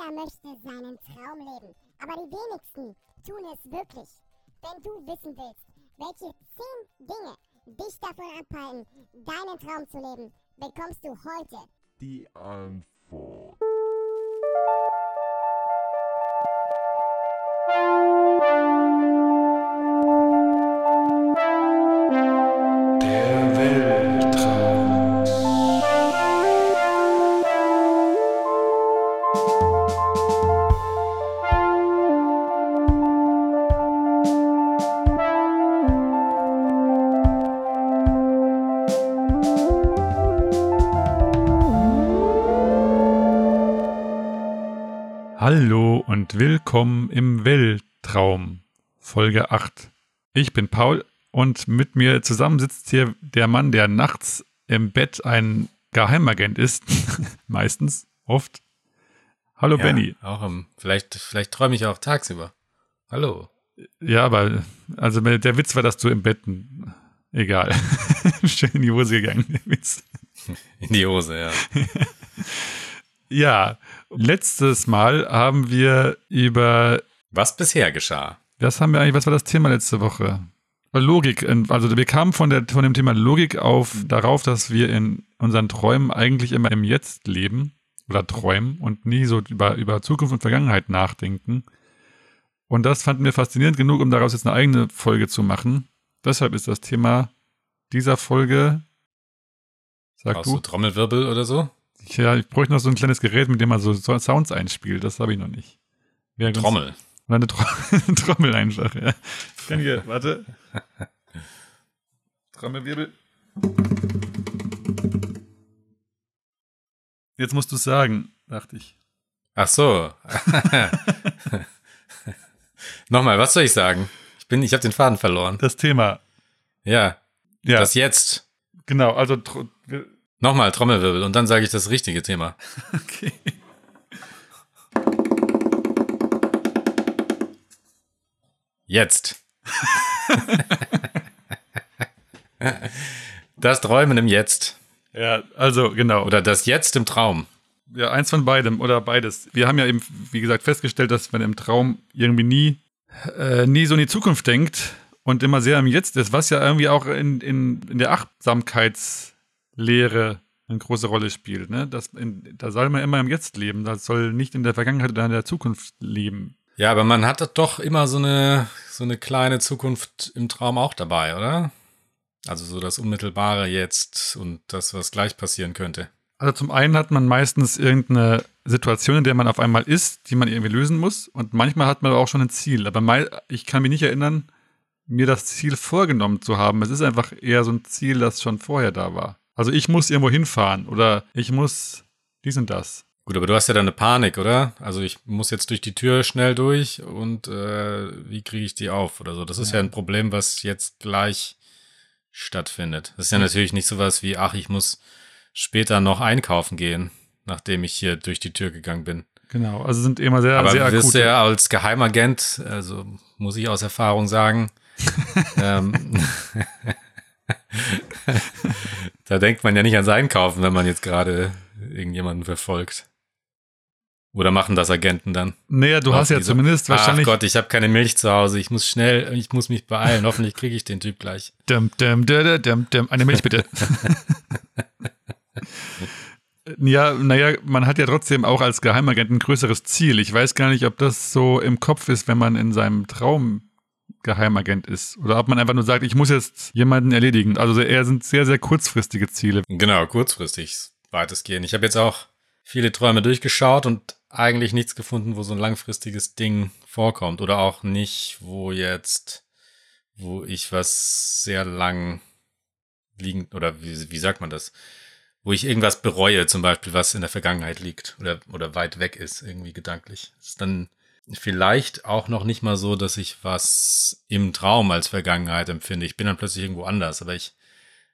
Jeder möchte seinen Traum leben, aber die wenigsten tun es wirklich. Wenn du wissen willst, welche 10 Dinge dich davon abhalten, deinen Traum zu leben, bekommst du heute die Antwort. Willkommen im Weltraum, Folge 8. Ich bin Paul und mit mir zusammen sitzt hier der Mann, der nachts im Bett ein Geheimagent ist. Meistens, oft. Hallo Ja, Benny. Auch im, vielleicht, vielleicht träume ich auch tagsüber. Hallo. Ja, aber also der Witz war, dass du im Bett. Egal. Schön in die Hose gegangen, der Witz. In die Hose, ja. Ja, letztes Mal haben wir über Was bisher geschah? Was haben wir eigentlich, was war das Thema letzte Woche? Logik, also wir kamen von, der, von dem Thema Logik auf darauf, dass wir in unseren Träumen eigentlich immer im Jetzt leben oder träumen und nie so über, über Zukunft und Vergangenheit nachdenken. Und das fanden wir faszinierend genug, um daraus jetzt eine eigene Folge zu machen. Deshalb ist das Thema dieser Folge, sag Brauchst du, du Trommelwirbel oder so? Ja, ich bräuchte noch so ein kleines Gerät, mit dem man so so Sounds einspielt. Das habe ich noch nicht. Wäre Trommel. oder eine Tro Trommel einfach, ja. Ich kann hier, warte. Trommelwirbel. Jetzt musst du es sagen, dachte ich. Ach so. Nochmal, was soll ich sagen? Ich bin, ich habe den Faden verloren. Das Thema. Ja, Ja, das jetzt. genau. Also, wir- Nochmal Trommelwirbel und dann sage ich das richtige Thema. okay. Jetzt. das Träumen im Jetzt. Ja, also, genau. Oder das Jetzt im Traum. Ja, eins von beidem oder beides. Wir haben ja eben, wie gesagt, festgestellt, dass man im Traum irgendwie nie, äh, nie so in die Zukunft denkt und immer sehr im Jetzt ist, was ja irgendwie auch in, in, in der Achtsamkeitslehre eine große Rolle spielt. Ne? Das in, da soll man immer im Jetzt leben. Das soll nicht in der Vergangenheit oder in der Zukunft leben. Ja, aber man hat doch immer so eine, so eine kleine Zukunft im Traum auch dabei, oder? Also so das Unmittelbare jetzt und das, was gleich passieren könnte. Also zum einen hat man meistens irgendeine Situation, in der man auf einmal ist, die man irgendwie lösen muss. Und manchmal hat man auch schon ein Ziel. Aber ich kann mich nicht erinnern, mir das Ziel vorgenommen zu haben. Es ist einfach eher so ein Ziel, das schon vorher da war. Also ich muss irgendwo hinfahren oder ich muss dies und das. Gut, aber du hast ja dann eine Panik, oder? Also ich muss jetzt durch die Tür schnell durch und äh, wie kriege ich die auf oder so? Das ist ja. ein Problem, was jetzt gleich stattfindet. Das ist ja natürlich nicht sowas wie, ach, ich muss später noch einkaufen gehen, nachdem ich hier durch die Tür gegangen bin. Genau, also sind immer sehr, Aber sehr akute. du ja als Geheimagent, also muss ich aus Erfahrung sagen, ähm, da denkt man ja nicht ans Einkaufen, wenn man jetzt gerade irgendjemanden verfolgt. Oder machen das Agenten dann? Naja, du hast ja zumindest wahrscheinlich. Ach Gott, ich habe keine Milch zu Hause. Ich muss schnell, ich muss mich beeilen. Hoffentlich kriege ich den Typ gleich. Dum, dum, dum, dum, dum. Eine Milch bitte. ja, naja, man hat ja trotzdem auch als Geheimagent ein größeres Ziel. Ich weiß gar nicht, ob das so im Kopf ist, wenn man in seinem Traum Geheimagent ist. Oder ob man einfach nur sagt, ich muss jetzt jemanden erledigen. Also eher sind sehr, sehr kurzfristige Ziele. Genau, kurzfristig weitestgehend. Ich habe jetzt auch viele Träume durchgeschaut und eigentlich nichts gefunden, wo so ein langfristiges Ding vorkommt. Oder auch nicht, wo jetzt, wo ich was sehr lang liegen, oder wie, wie sagt man das? Wo ich irgendwas bereue, zum Beispiel, was in der Vergangenheit liegt oder, oder weit weg ist, irgendwie gedanklich. Das ist dann vielleicht auch noch nicht mal so, dass ich was im Traum als Vergangenheit empfinde. Ich bin dann plötzlich irgendwo anders, aber ich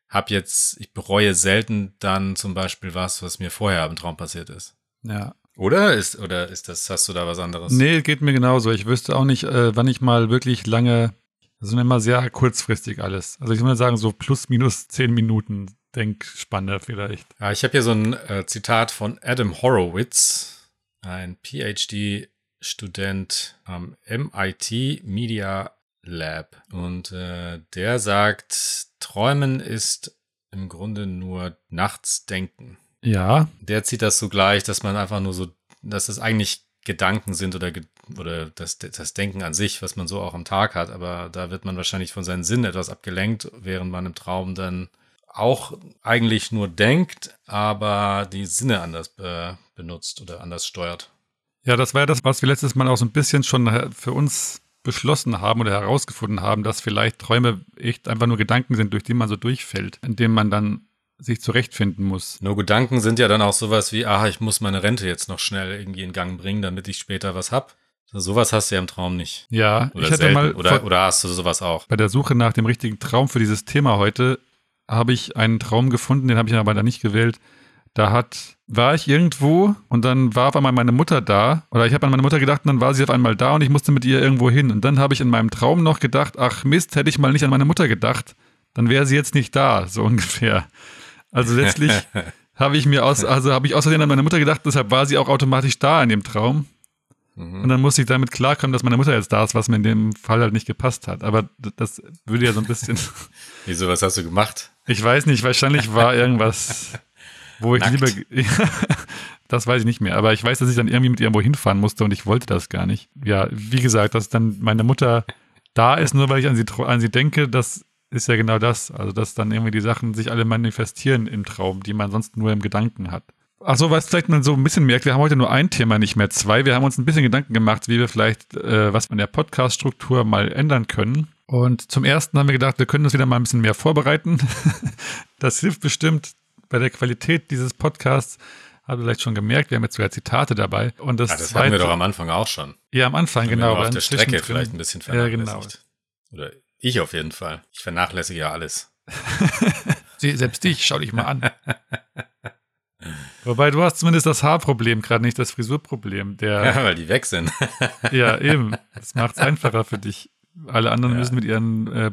habe jetzt, ich bereue selten dann zum Beispiel was, was mir vorher im Traum passiert ist. Ja. Oder ist, oder ist das, hast du da was anderes? Nee, geht mir genauso. Ich wüsste auch nicht, äh, wann ich mal wirklich lange, das sind immer sehr kurzfristig alles. Also ich würde sagen, so plus minus zehn Minuten Denkspanne vielleicht. Ja, ich habe hier so ein äh, Zitat von Adam Horowitz. ein PhD-Student am MIT Media Lab. Und äh, der sagt, Träumen ist im Grunde nur nachts denken. Ja, Der zieht das so gleich, dass man einfach nur so, dass es eigentlich Gedanken sind oder, oder das, das Denken an sich, was man so auch am Tag hat. Aber da wird man wahrscheinlich von seinen Sinnen etwas abgelenkt, während man im Traum dann auch eigentlich nur denkt, aber die Sinne anders be benutzt oder anders steuert. Ja, das war ja das, was wir letztes Mal auch so ein bisschen schon für uns beschlossen haben oder herausgefunden haben, dass vielleicht Träume echt einfach nur Gedanken sind, durch die man so durchfällt, indem man dann sich zurechtfinden muss. Nur Gedanken sind ja dann auch sowas wie, ah, ich muss meine Rente jetzt noch schnell irgendwie in Gang bringen, damit ich später was hab. So, sowas hast du ja im Traum nicht. Ja, Oder ich hatte selten. mal oder, oder hast du sowas auch? bei der Suche nach dem richtigen Traum für dieses Thema heute habe ich einen Traum gefunden, den habe ich aber da nicht gewählt. Da hat, war ich irgendwo und dann war auf einmal meine Mutter da. Oder ich habe an meine Mutter gedacht und dann war sie auf einmal da und ich musste mit ihr irgendwo hin. Und dann habe ich in meinem Traum noch gedacht, ach Mist, hätte ich mal nicht an meine Mutter gedacht, dann wäre sie jetzt nicht da, so ungefähr. Also letztlich habe ich mir aus, also habe ich außerdem an meine Mutter gedacht, deshalb war sie auch automatisch da in dem Traum. Mhm. Und dann musste ich damit klarkommen, dass meine Mutter jetzt da ist, was mir in dem Fall halt nicht gepasst hat. Aber das würde ja so ein bisschen, Wieso, was hast du gemacht? ich weiß nicht, wahrscheinlich war irgendwas, wo ich Nackt. lieber, das weiß ich nicht mehr. Aber ich weiß, dass ich dann irgendwie mit ihr irgendwo hinfahren musste und ich wollte das gar nicht. Ja, wie gesagt, dass dann meine Mutter da ist, nur weil ich an sie, an sie denke, das ist ja genau das. Also, dass dann irgendwie die Sachen sich alle manifestieren im Traum, die man sonst nur im Gedanken hat. Achso, was vielleicht man so ein bisschen merkt, wir haben heute nur ein Thema, nicht mehr zwei. Wir haben uns ein bisschen Gedanken gemacht, wie wir vielleicht äh, was an der Podcast-Struktur mal ändern können. Und zum ersten haben wir gedacht, wir können uns wieder mal ein bisschen mehr vorbereiten. das hilft bestimmt bei der Qualität dieses Podcasts. Habt ihr vielleicht schon gemerkt, wir haben jetzt sogar Zitate dabei. Und das, Ah, das zweite, hatten wir doch am Anfang auch schon. ja, am Anfang, genau. auf der Strecke vielleicht ein bisschen Ja, genau. vernachlässigt. Oder ich auf jeden Fall. Ich vernachlässige ja alles. Selbst dich, schau dich mal an. Wobei du hast zumindest das Haarproblem, gerade nicht das Frisurproblem. Der, Ja, weil die weg sind. Ja, eben. Das macht es einfacher für dich. Alle anderen Ja. müssen mit ihren äh,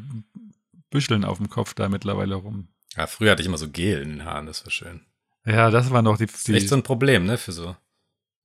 Büscheln auf dem Kopf da mittlerweile rum. Ja, früher hatte ich immer so Gel in den Haaren, das war schön. Ja, das war noch die, Das ist echt die so ein Problem, ne, für so,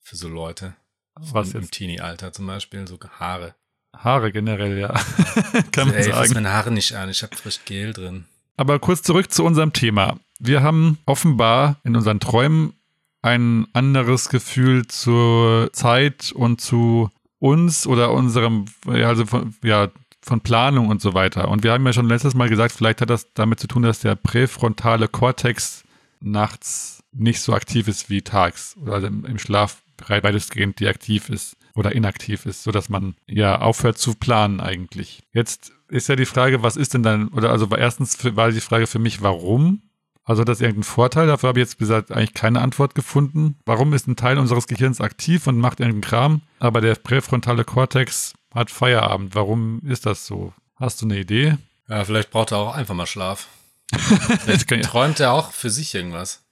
für so Leute. was Im jetzt Teenie-Alter zum Beispiel, so Haare. Haare generell, ja. Kann man Ey, sagen. meine Haare nicht an, ich habe frisch Gel drin. Aber kurz zurück zu unserem Thema. Wir haben offenbar in unseren Träumen ein anderes Gefühl zur Zeit und zu uns oder unserem, also von, ja, von Planung und so weiter. Und wir haben ja schon letztes Mal gesagt, vielleicht hat das damit zu tun, dass der präfrontale Kortex nachts nicht so aktiv ist wie tags oder also im, Schlaf weitestgehend deaktiv ist oder inaktiv ist, sodass man ja aufhört zu planen eigentlich. Jetzt ist ja die Frage, was ist denn dann, oder also erstens war die Frage für mich, warum? Also hat das irgendeinen Vorteil? Dafür habe ich jetzt gesagt eigentlich keine Antwort gefunden. Warum ist ein Teil unseres Gehirns aktiv und macht irgendeinen Kram, aber der präfrontale Kortex hat Feierabend? Warum ist das so? Hast du eine Idee? Ja, vielleicht braucht er auch einfach mal Schlaf. Ja, Träumt er auch für sich irgendwas?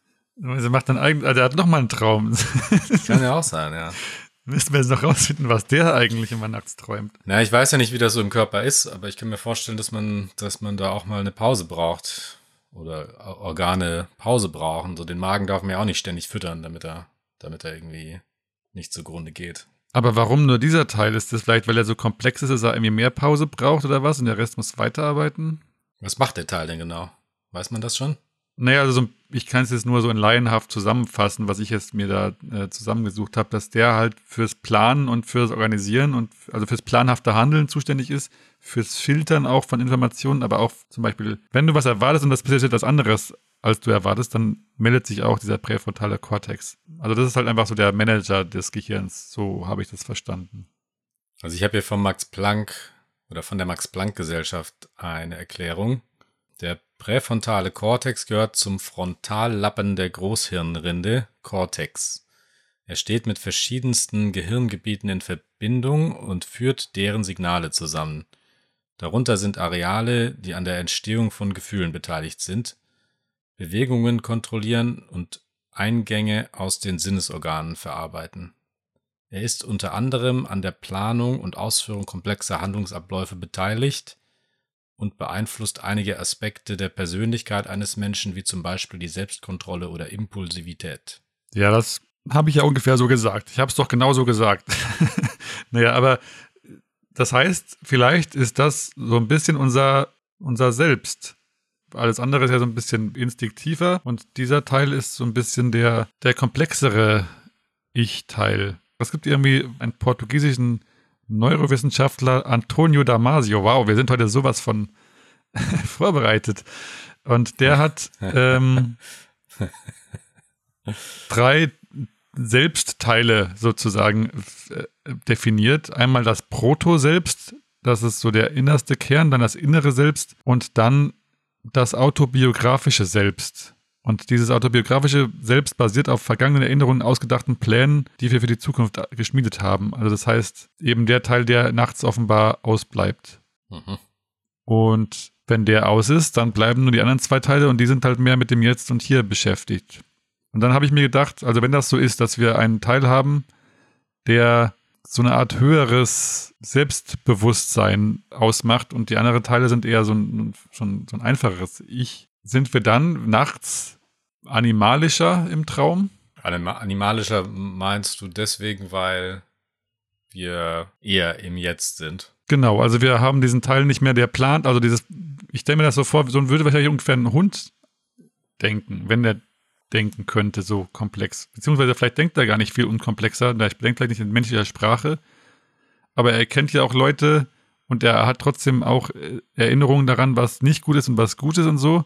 also macht dann eigentlich, also er hat nochmal einen Traum. Kann ja auch sein, ja. Müssten wir jetzt noch rausfinden, was der eigentlich immer nachts träumt. Na, ich weiß ja nicht, wie das so im Körper ist, aber ich kann mir vorstellen, dass man, dass man da auch mal eine Pause braucht. Oder Organe Pause brauchen. So den Magen darf man ja auch nicht ständig füttern, damit er, damit er irgendwie nicht zugrunde geht. Aber warum nur dieser Teil? Ist das vielleicht, weil er so komplex ist, dass er irgendwie mehr Pause braucht oder was und der Rest muss weiterarbeiten? Was macht der Teil denn genau? Weiß man das schon? Naja, also so- ich kann es jetzt nur so in laienhaft zusammenfassen, was ich jetzt mir da äh, zusammengesucht habe, dass der halt fürs Planen und fürs Organisieren und also fürs planhafte Handeln zuständig ist, fürs Filtern auch von Informationen, aber auch zum Beispiel, wenn du was erwartest und das passiert etwas anderes, als du erwartest, dann meldet sich auch dieser präfrontale Kortex. Also das ist halt einfach so der Manager des Gehirns, so habe ich das verstanden. Also ich habe hier vom Max Planck oder von der Max Planck Gesellschaft eine Erklärung. Der präfrontale Kortex gehört zum Frontallappen der Großhirnrinde Cortex. Er steht mit verschiedensten Gehirngebieten in Verbindung und führt deren Signale zusammen. Darunter sind Areale, die an der Entstehung von Gefühlen beteiligt sind, Bewegungen kontrollieren und Eingänge aus den Sinnesorganen verarbeiten. Er ist unter anderem an der Planung und Ausführung komplexer Handlungsabläufe beteiligt und beeinflusst einige Aspekte der Persönlichkeit eines Menschen, wie zum Beispiel die Selbstkontrolle oder Impulsivität. Ja, das Habe ich ja ungefähr so gesagt. Ich habe es doch genau so gesagt. naja, aber das heißt, vielleicht ist das so ein bisschen unser, unser Selbst. Alles andere ist ja so ein bisschen instinktiver und dieser Teil ist so ein bisschen der, der komplexere Ich-Teil. Es gibt irgendwie einen portugiesischen Neurowissenschaftler, Antonio Damasio. Wow, wir sind heute sowas von vorbereitet. Und der hat ähm, drei Selbstteile sozusagen äh, definiert. Einmal das Proto-Selbst, das ist so der innerste Kern, dann das innere Selbst und dann das autobiografische Selbst. Und dieses autobiografische Selbst basiert auf vergangenen Erinnerungen, ausgedachten Plänen, die wir für die Zukunft geschmiedet haben. Also das heißt eben der Teil, der nachts offenbar ausbleibt. Mhm. Und wenn der aus ist, dann bleiben nur die anderen zwei Teile und die sind halt mehr mit dem Jetzt und Hier beschäftigt. Und dann habe ich mir gedacht, also wenn das so ist, dass wir einen Teil haben, der so eine Art höheres Selbstbewusstsein ausmacht und die anderen Teile sind eher so ein, schon so ein einfacheres Ich, sind wir dann nachts animalischer im Traum? Animalischer meinst du deswegen, weil wir eher im Jetzt sind? Genau, also wir haben diesen Teil nicht mehr, der plant, also dieses, ich stelle mir das so vor, so würde wahrscheinlich ungefähr ein Hund denken, wenn der denken könnte, so komplex. Beziehungsweise vielleicht denkt er gar nicht viel unkomplexer, er denkt vielleicht nicht in menschlicher Sprache, aber er kennt ja auch Leute und er hat trotzdem auch äh, Erinnerungen daran, was nicht gut ist und was gut ist und so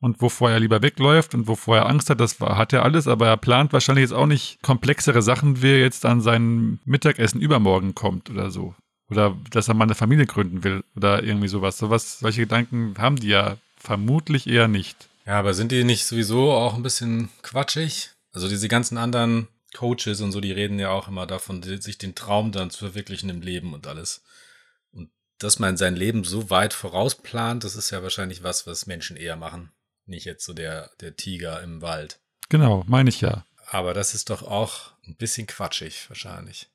und wovor er lieber wegläuft und wovor er Angst hat, das hat er alles, aber er plant wahrscheinlich jetzt auch nicht komplexere Sachen, wie er jetzt an sein Mittagessen übermorgen kommt oder so. Oder dass er mal eine Familie gründen will oder irgendwie sowas. Sowas, solche Gedanken haben die ja vermutlich eher nicht. Ja, aber sind die nicht sowieso auch ein bisschen quatschig? Also diese ganzen anderen Coaches und so, die reden ja auch immer davon, sich den Traum dann zu verwirklichen im Leben und alles. Und dass man sein Leben so weit vorausplant, das ist ja wahrscheinlich was, was Menschen eher machen. Nicht jetzt so der, der Tiger im Wald. Genau, meine ich ja. Aber das ist doch auch ein bisschen quatschig wahrscheinlich.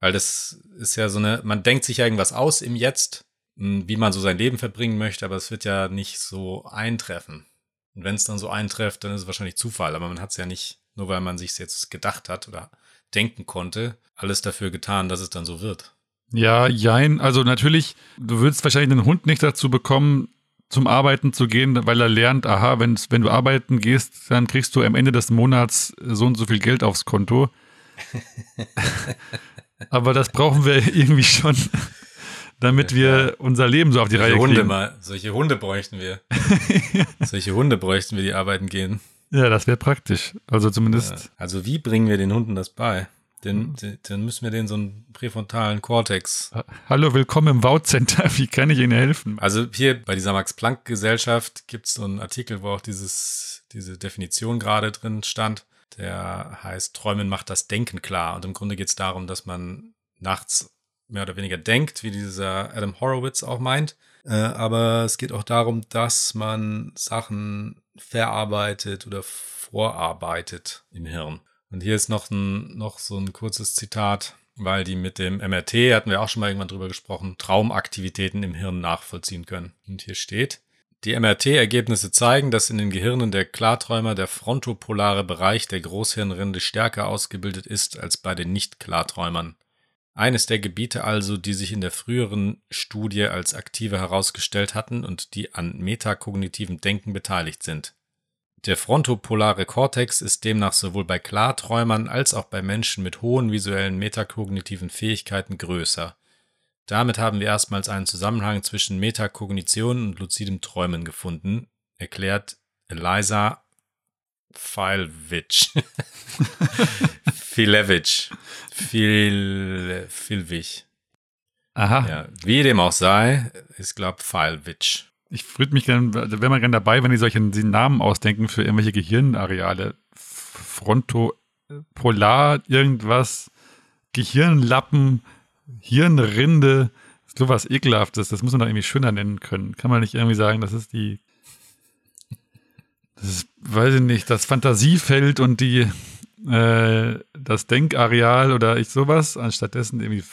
Weil das ist ja so eine, man denkt sich ja irgendwas aus im Jetzt, hm, wie man so sein Leben verbringen möchte, aber es wird ja nicht so eintreffen. Und wenn es dann so eintrifft, dann ist es wahrscheinlich Zufall, aber man hat es ja nicht, nur weil man sich jetzt gedacht hat oder denken konnte, alles dafür getan, dass es dann so wird. Ja, jein. Also natürlich, du würdest wahrscheinlich den Hund nicht dazu bekommen, zum Arbeiten zu gehen, weil er lernt, aha, wenn, wenn du arbeiten gehst, dann kriegst du am Ende des Monats so und so viel Geld aufs Konto. Aber das brauchen wir irgendwie schon, damit wir unser Leben so auf die solche Reihe Hunde kriegen. mal, solche Hunde bräuchten wir. solche Hunde bräuchten wir, die arbeiten gehen. Ja, das wäre praktisch. Also zumindest. Also wie bringen wir den Hunden das bei? Den, den, dann müssen wir denen so einen präfrontalen Cortex. Hallo, willkommen im Wow-Center. Wie kann ich Ihnen helfen? Also hier bei dieser Max-Planck-Gesellschaft gibt es so einen Artikel, wo auch dieses, diese Definition gerade drin stand. Der heißt Träumen macht das Denken klar. Und im Grunde geht es darum, dass man nachts mehr oder weniger denkt, wie dieser Adam Horowitz auch meint. Äh, aber es geht auch darum, dass man Sachen verarbeitet oder vorarbeitet im Hirn. Und hier ist noch, ein, noch so ein kurzes Zitat, weil die mit dem MRT, hatten wir auch schon mal irgendwann drüber gesprochen, Traumaktivitäten im Hirn nachvollziehen können. Und hier steht, die MRT-Ergebnisse zeigen, dass in den Gehirnen der Klarträumer der frontopolare Bereich der Großhirnrinde stärker ausgebildet ist als bei den Nicht-Klarträumern. Eines der Gebiete also, die sich in der früheren Studie als aktive herausgestellt hatten und die an metakognitivem Denken beteiligt sind. Der frontopolare Kortex ist demnach sowohl bei Klarträumern als auch bei Menschen mit hohen visuellen metakognitiven Fähigkeiten größer. Damit haben wir erstmals einen Zusammenhang zwischen Metakognition und luzidem Träumen gefunden, erklärt Eliza Filevich. Filevich. Fil. Aha. Ja, wie dem auch sei, ich glaube Filevich. Ich würde mich gerne, wäre mal gerne dabei, wenn die solche Namen ausdenken für irgendwelche Gehirnareale. Frontopolar, irgendwas, Gehirnlappen, Hirnrinde, sowas ekelhaftes. Das muss man doch irgendwie schöner nennen können. Kann man nicht irgendwie sagen, das ist die, das weiß ich nicht, das Fantasiefeld und die, äh, das Denkareal oder ich sowas, anstattdessen irgendwie.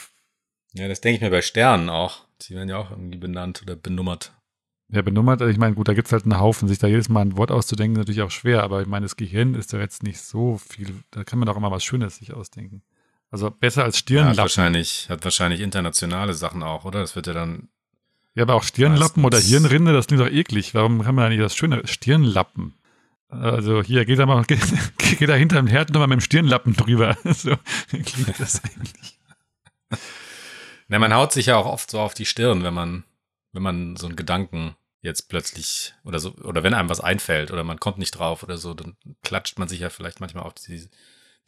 Ja, das denke ich mir bei Sternen auch. Die werden ja auch irgendwie benannt oder benummert. Ja, benummert, also ich meine, gut, da gibt es halt einen Haufen. Sich da jedes Mal ein Wort auszudenken, ist natürlich auch schwer, aber ich meine, das Gehirn ist ja jetzt nicht so viel. Da kann man doch immer was Schönes sich ausdenken. Also besser als Ja, hat Stirnlappen. wahrscheinlich, hat wahrscheinlich internationale Sachen auch, oder? Das wird ja dann. Ja, aber auch Stirnlappen oder Meistens- Hirnrinde, das klingt doch eklig. Warum kann man da nicht das Schöne? Stirnlappen. Also hier, geht da mal, geht, geht da hinterm Herd nochmal mit dem Stirnlappen drüber. So klingt das eigentlich. Na, man haut sich ja auch oft so auf die Stirn, wenn man, wenn man so einen Gedanken jetzt plötzlich oder so, oder wenn einem was einfällt oder man kommt nicht drauf oder so, dann klatscht man sich ja vielleicht manchmal auf die,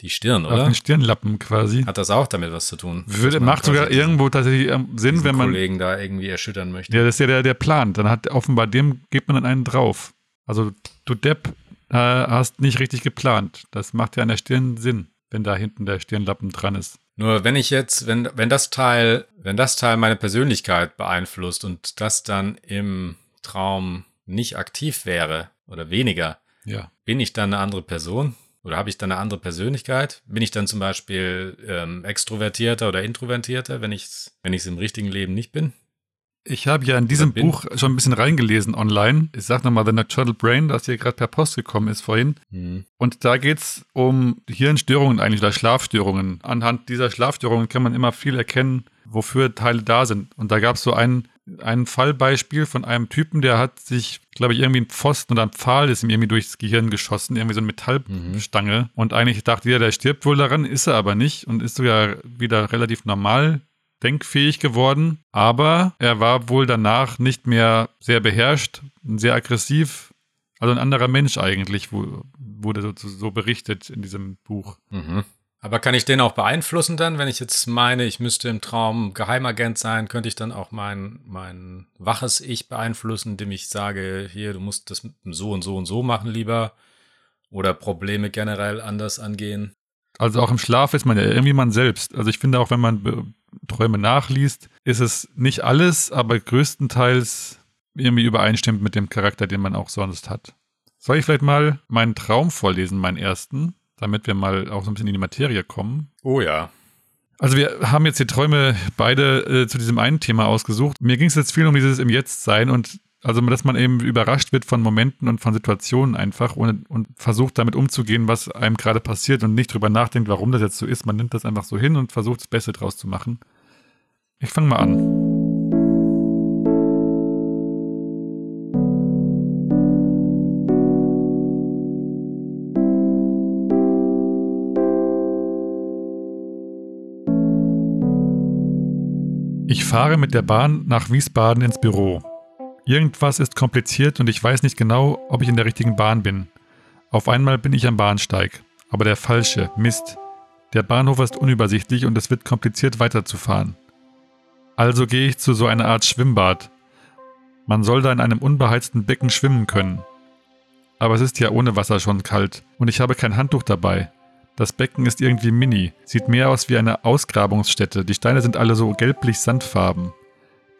die Stirn, Auf oder? den Stirnlappen quasi. Hat das auch damit was zu tun? Würde, macht sogar irgendwo tatsächlich ähm, Sinn, wenn man. Kollegen da irgendwie erschüttern möchte. Ja, das ist ja der, der Plan. Dann hat offenbar dem gibt man dann einen drauf. Also du Depp äh, hast nicht richtig geplant. Das macht ja an der Stirn Sinn, wenn da hinten der Stirnlappen dran ist. Nur wenn ich jetzt, wenn, wenn das Teil, wenn das Teil meine Persönlichkeit beeinflusst und das dann im Traum nicht aktiv wäre oder weniger, Ja. bin ich dann eine andere Person? Oder habe ich dann eine andere Persönlichkeit? Bin ich dann zum Beispiel ähm, extrovertierter oder introvertierter, wenn ich es wenn ich's im richtigen Leben nicht bin? Ich habe ja in diesem Buch schon ein bisschen reingelesen online. Ich sag nochmal The Nocturnal Brain, das hier gerade per Post gekommen ist vorhin. Hm. Und da geht's um Hirnstörungen eigentlich oder Schlafstörungen. Anhand dieser Schlafstörungen kann man immer viel erkennen, wofür Teile da sind. Und da gab's so ein, ein Fallbeispiel von einem Typen, der hat sich, glaube ich, irgendwie ein Pfosten oder ein Pfahl ist ihm irgendwie durchs Gehirn geschossen, irgendwie so eine Metallstange. Und eigentlich dachte jeder, der stirbt wohl daran, ist er aber nicht und ist sogar wieder relativ normal denkfähig geworden, aber er war wohl danach nicht mehr sehr beherrscht, sehr aggressiv, also ein anderer Mensch eigentlich, wurde so, so berichtet in diesem Buch. Mhm. Aber kann ich den auch beeinflussen dann, wenn ich jetzt meine, ich müsste im Traum Geheimagent sein, könnte ich dann auch mein, mein waches Ich beeinflussen, indem ich sage, hier, du musst das so und so und so machen lieber oder Probleme generell anders angehen. Also auch im Schlaf ist man ja irgendwie man selbst. Also ich finde auch, wenn man Träume nachliest, ist es nicht alles, aber größtenteils irgendwie übereinstimmt mit dem Charakter, den man auch sonst hat. Soll ich vielleicht mal meinen Traum vorlesen, meinen ersten, damit wir mal auch so ein bisschen in die Materie kommen? Oh ja. Also wir haben jetzt die Träume beide äh, zu diesem einen Thema ausgesucht. Mir ging es jetzt viel um dieses im Jetzt sein und also dass man eben überrascht wird von Momenten und von Situationen einfach und, und versucht damit umzugehen, was einem gerade passiert und nicht drüber nachdenkt, warum das jetzt so ist. Man nimmt das einfach so hin und versucht das Beste draus zu machen. Ich fange mal an. Ich fahre mit der Bahn nach Wiesbaden ins Büro. Irgendwas ist kompliziert und ich weiß nicht genau, ob ich in der richtigen Bahn bin. Auf einmal bin ich am Bahnsteig, aber der falsche, Mist. Der Bahnhof ist unübersichtlich und es wird kompliziert weiterzufahren. Also gehe ich zu so einer Art Schwimmbad. Man soll da in einem unbeheizten Becken schwimmen können. Aber es ist ja ohne Wasser schon kalt und ich habe kein Handtuch dabei. Das Becken ist irgendwie mini, sieht mehr aus wie eine Ausgrabungsstätte. Die Steine sind alle so gelblich sandfarben.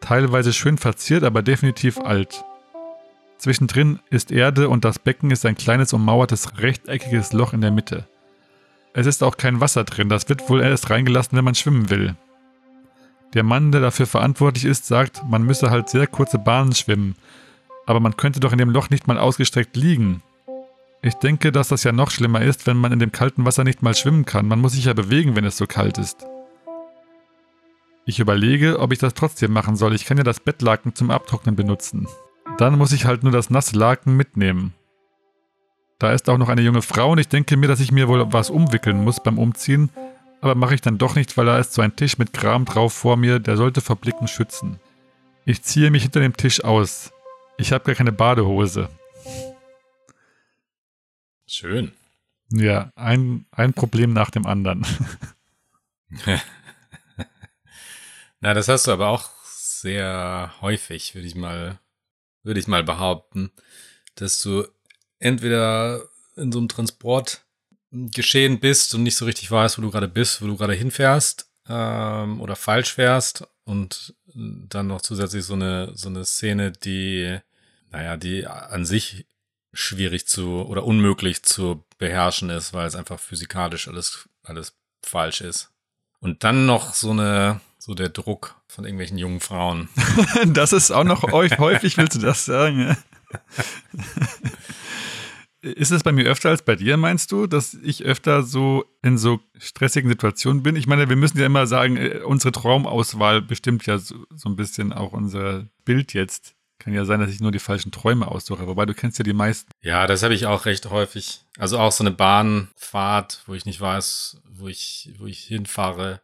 Teilweise schön verziert, aber definitiv alt. Zwischendrin ist Erde und das Becken ist ein kleines ummauertes rechteckiges Loch in der Mitte. Es ist auch kein Wasser drin, das wird wohl erst reingelassen, wenn man schwimmen will. Der Mann, der dafür verantwortlich ist, sagt, man müsse halt sehr kurze Bahnen schwimmen, aber man könnte doch in dem Loch nicht mal ausgestreckt liegen. Ich denke, dass das ja noch schlimmer ist, wenn man in dem kalten Wasser nicht mal schwimmen kann. Man muss sich ja bewegen, wenn es so kalt ist. Ich überlege, ob ich das trotzdem machen soll. Ich kann ja das Bettlaken zum Abtrocknen benutzen. Dann muss ich halt nur das nasse Laken mitnehmen. Da ist auch noch eine junge Frau und ich denke mir, dass ich mir wohl was umwickeln muss beim Umziehen, aber mache ich dann doch nicht, weil da ist so ein Tisch mit Kram drauf vor mir, der sollte vor Blicken schützen. Ich ziehe mich hinter dem Tisch aus. Ich habe gar keine Badehose. Schön. Ja, ein, ein Problem nach dem anderen. Na, das hast du aber auch sehr häufig, würde ich mal, würde ich mal behaupten, dass du entweder in so einem Transport geschehen bist und nicht so richtig weißt, wo du gerade bist, wo du gerade hinfährst, ähm, oder falsch fährst und dann noch zusätzlich so eine, so eine Szene, die, naja, die an sich schwierig zu oder unmöglich zu beherrschen ist, weil es einfach physikalisch alles, alles falsch ist. Und dann noch so eine, So der Druck von irgendwelchen jungen Frauen. Das ist auch noch häufig, willst du das sagen. ja? Ist es bei mir öfter als bei dir, meinst du, dass ich öfter so in so stressigen Situationen bin? Ich meine, wir müssen ja immer sagen, äh, unsere Traumauswahl bestimmt ja so, so ein bisschen auch unser Bild jetzt. Kann ja sein, dass ich nur die falschen Träume aussuche, wobei du kennst ja die meisten. Ja, das habe ich auch recht häufig. Also auch so eine Bahnfahrt, wo ich nicht weiß, wo ich, wo ich hinfahre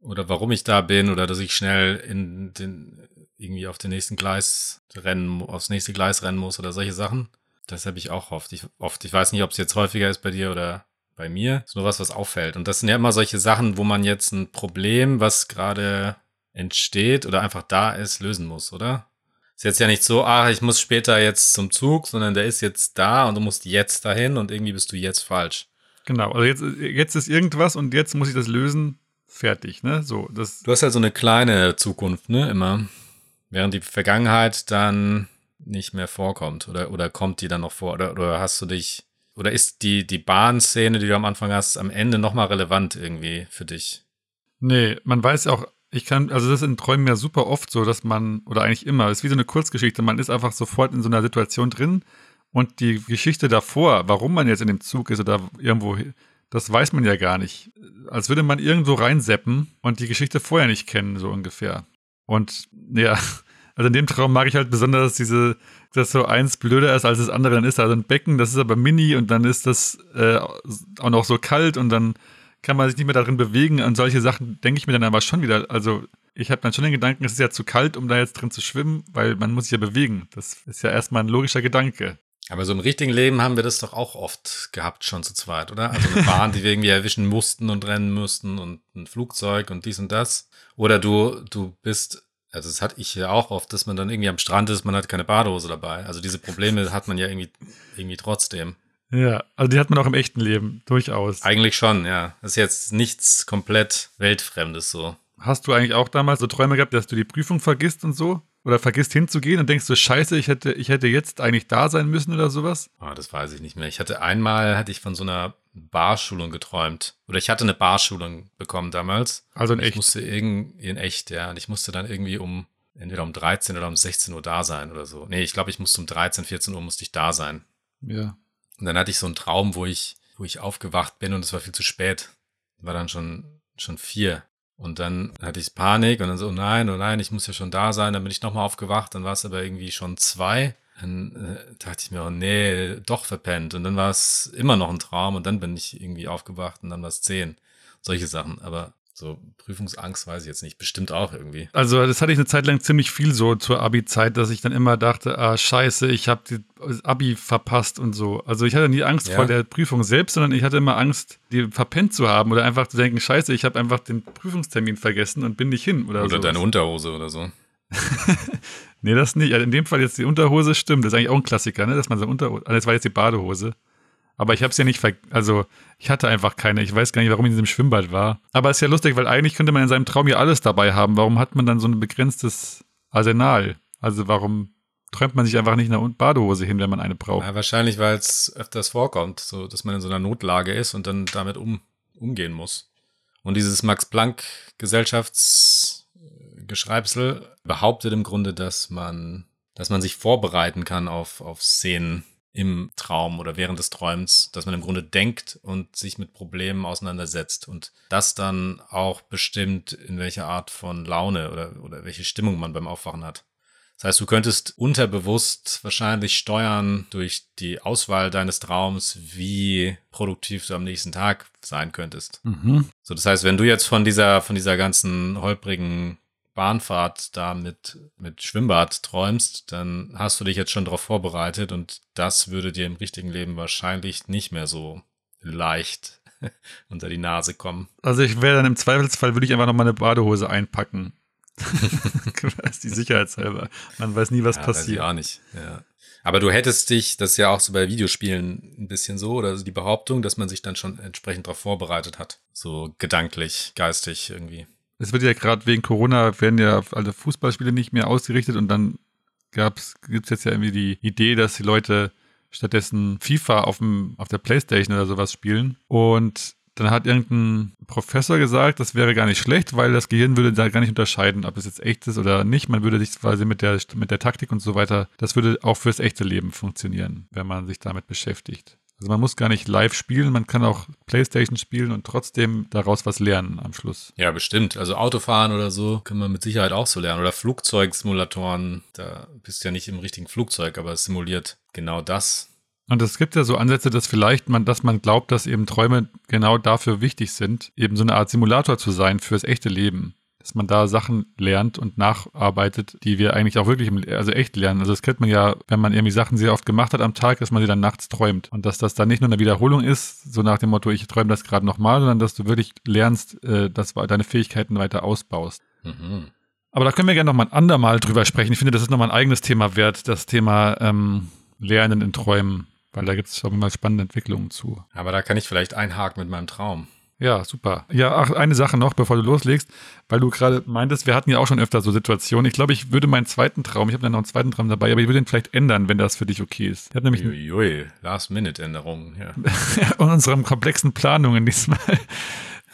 oder warum ich da bin oder dass ich schnell in den irgendwie auf den nächsten Gleis rennen, aufs nächste Gleis rennen muss oder solche Sachen. Das habe ich auch oft. Ich, oft. ich weiß nicht, ob es jetzt häufiger ist bei dir oder bei mir. ist nur was, was auffällt. Und das sind ja immer solche Sachen, wo man jetzt ein Problem, was gerade entsteht oder einfach da ist, lösen muss, oder? Ist jetzt ja nicht so, ach, ich muss später jetzt zum Zug, sondern der ist jetzt da und du musst jetzt dahin und irgendwie bist du jetzt falsch. Genau, also jetzt, jetzt ist irgendwas und jetzt muss ich das lösen. Fertig, ne? So, das. Du hast halt so eine kleine Zukunft, ne, immer. Während die Vergangenheit dann nicht mehr vorkommt oder, oder kommt die dann noch vor oder, oder hast du dich oder ist die, die Bahnszene, die du am Anfang hast, am Ende nochmal relevant irgendwie für dich? Nee, man weiß auch, ich kann, also das ist in Träumen ja super oft so, dass man, oder eigentlich immer, ist wie so eine Kurzgeschichte, man ist einfach sofort in so einer Situation drin und die Geschichte davor, warum man jetzt in dem Zug ist oder irgendwo, das weiß man ja gar nicht. Als würde man irgendwo reinseppen und die Geschichte vorher nicht kennen, so ungefähr. Und ja, also in dem Traum mag ich halt besonders diese, dass so eins blöder ist als das andere. Dann ist da so ein Becken, das ist aber mini und dann ist das äh, auch noch so kalt und dann kann man sich nicht mehr darin bewegen. Und solche Sachen denke ich mir dann aber schon wieder. Also ich habe dann schon den Gedanken, es ist ja zu kalt, um da jetzt drin zu schwimmen, weil man muss sich ja bewegen. Das ist ja erstmal ein logischer Gedanke. Aber so im richtigen Leben haben wir das doch auch oft gehabt, schon zu zweit, oder? Also eine Bahn, die wir irgendwie erwischen mussten und rennen mussten und ein Flugzeug und dies und das. Oder du, du bist, also das hatte ich ja auch oft, dass man dann irgendwie am Strand ist, man hat keine Badehose dabei. Also diese Probleme hat man ja irgendwie, irgendwie trotzdem. Ja, also die hat man auch im echten Leben, durchaus. Eigentlich schon, ja. Das ist jetzt nichts komplett Weltfremdes so. Hast du eigentlich auch damals so Träume gehabt, dass du die Prüfung vergisst und so? Oder vergisst hinzugehen und denkst du, scheiße, ich hätte, ich hätte jetzt eigentlich da sein müssen oder sowas? Ah, das weiß ich nicht mehr. Ich hatte einmal, hatte ich von so einer Barschulung geträumt. Oder ich hatte eine Barschulung bekommen damals. Also in ich echt. musste irgend, in echt, ja. Und ich musste dann irgendwie um, entweder um 13 oder um 16 Uhr da sein oder so. Nee, ich glaube, ich musste um 13, 14 Uhr musste ich da sein. Ja. Und dann hatte ich so einen Traum, wo ich, wo ich aufgewacht bin und es war viel zu spät. War dann schon, schon vier. Und dann hatte ich Panik und dann so, oh nein, oh nein, ich muss ja schon da sein. Dann bin ich nochmal aufgewacht, dann war es aber irgendwie schon zwei. Dann äh, dachte ich mir, oh nee, doch verpennt. Und dann war es immer noch ein Traum und dann bin ich irgendwie aufgewacht und dann war es zehn. Solche Sachen. Aber so Prüfungsangst weiß ich jetzt nicht. Bestimmt auch irgendwie. Also das hatte ich eine Zeit lang ziemlich viel so zur Abi-Zeit, dass ich dann immer dachte, ah scheiße, ich habe das Abi verpasst und so. Also ich hatte nie Angst Ja. vor der Prüfung selbst, sondern ich hatte immer Angst, die verpennt zu haben oder einfach zu denken, scheiße, ich habe einfach den Prüfungstermin vergessen und bin nicht hin oder, Oder so. deine Unterhose oder so. Nee, das nicht. Also in dem Fall jetzt die Unterhose stimmt. Das ist eigentlich auch ein Klassiker, ne? dass man so Unterhose. Also das war jetzt die Badehose. Aber ich habe es ja nicht ver also ich hatte einfach keine. Ich weiß gar nicht, warum ich in diesem Schwimmbad war. Aber ist ja lustig, weil eigentlich könnte man in seinem Traum ja alles dabei haben. Warum hat man dann so ein begrenztes Arsenal? Also warum träumt man sich einfach nicht eine Badehose hin, wenn man eine braucht? Ja, wahrscheinlich, weil es öfters vorkommt, so dass man in so einer Notlage ist und dann damit um, umgehen muss. Und dieses Max-Planck-Gesellschaftsgeschreibsel behauptet im Grunde, dass man, dass man sich vorbereiten kann auf, auf Szenen im Traum oder während des Träums, dass man im Grunde denkt und sich mit Problemen auseinandersetzt und das dann auch bestimmt, in welcher Art von Laune oder, oder welche Stimmung man beim Aufwachen hat. Das heißt, du könntest unterbewusst wahrscheinlich steuern durch die Auswahl deines Traums, wie produktiv du am nächsten Tag sein könntest. Mhm. So, das heißt, wenn du jetzt von dieser, von dieser ganzen holprigen Bahnfahrt da mit, mit Schwimmbad träumst, dann hast du dich jetzt schon darauf vorbereitet und das würde dir im richtigen Leben wahrscheinlich nicht mehr so leicht unter die Nase kommen. Also ich wäre dann im Zweifelsfall, würde ich einfach noch mal eine Badehose einpacken. das ist die Sicherheitshalber. Man weiß nie, was Ja, weiß ich passiert. auch nicht. Ja. Aber du hättest dich, das ist ja auch so bei Videospielen ein bisschen so, oder so die Behauptung, dass man sich dann schon entsprechend darauf vorbereitet hat. So gedanklich, geistig irgendwie. Es wird ja gerade wegen Corona werden ja alle Fußballspiele nicht mehr ausgerichtet und dann gab's, gibt's jetzt ja irgendwie die Idee, dass die Leute stattdessen FIFA auf, dem, auf der Playstation oder sowas spielen. Und dann hat irgendein Professor gesagt, das wäre gar nicht schlecht, weil das Gehirn würde da gar nicht unterscheiden, ob es jetzt echt ist oder nicht. Man würde sich quasi mit der, mit der Taktik und so weiter, das würde auch fürs echte Leben funktionieren, wenn man sich damit beschäftigt. Also man muss gar nicht live spielen, man kann auch Playstation spielen und trotzdem daraus was lernen am Schluss. Ja, bestimmt. Also Autofahren oder so kann man mit Sicherheit auch so lernen. Oder Flugzeugsimulatoren. Da bist du ja nicht im richtigen Flugzeug, aber es simuliert genau das. Und es gibt ja so Ansätze, dass vielleicht man, dass man glaubt, dass eben Träume genau dafür wichtig sind, eben so eine Art Simulator zu sein fürs echte Leben. Dass man da Sachen lernt und nacharbeitet, die wir eigentlich auch wirklich, im, also echt lernen. Also das kennt man ja, wenn man irgendwie Sachen sehr oft gemacht hat am Tag, dass man sie dann nachts träumt. Und dass das dann nicht nur eine Wiederholung ist, so nach dem Motto, ich träume das gerade nochmal, sondern dass du wirklich lernst, äh, dass du deine Fähigkeiten weiter ausbaust. Mhm. Aber da können wir gerne nochmal ein andermal drüber sprechen. Ich finde, das ist nochmal ein eigenes Thema wert, das Thema ähm, Lernen in Träumen. Weil da gibt es jeden Fall spannende Entwicklungen zu. Aber da kann ich vielleicht einhaken mit meinem Traum. Ja, super. Ja, ach, eine Sache noch, bevor du loslegst, weil du gerade meintest, wir hatten ja auch schon öfter so Situationen. Ich glaube, ich würde meinen zweiten Traum, ich habe dann noch einen zweiten Traum dabei, aber ich würde ihn vielleicht ändern, wenn das für dich okay ist. Ich habe nämlich Uiui, Last-Minute-Änderungen, ja. in unseren komplexen Planungen diesmal.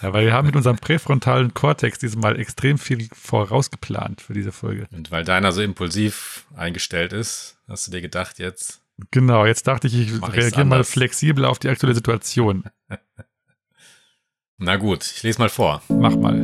Ja, weil wir haben mit unserem präfrontalen Kortex diesmal extrem viel vorausgeplant für diese Folge. Und weil deiner so impulsiv eingestellt ist, hast du dir gedacht, jetzt Genau, jetzt dachte ich, ich Mach reagiere mal flexibel auf die aktuelle Situation. Na gut, ich lese mal vor. Mach mal.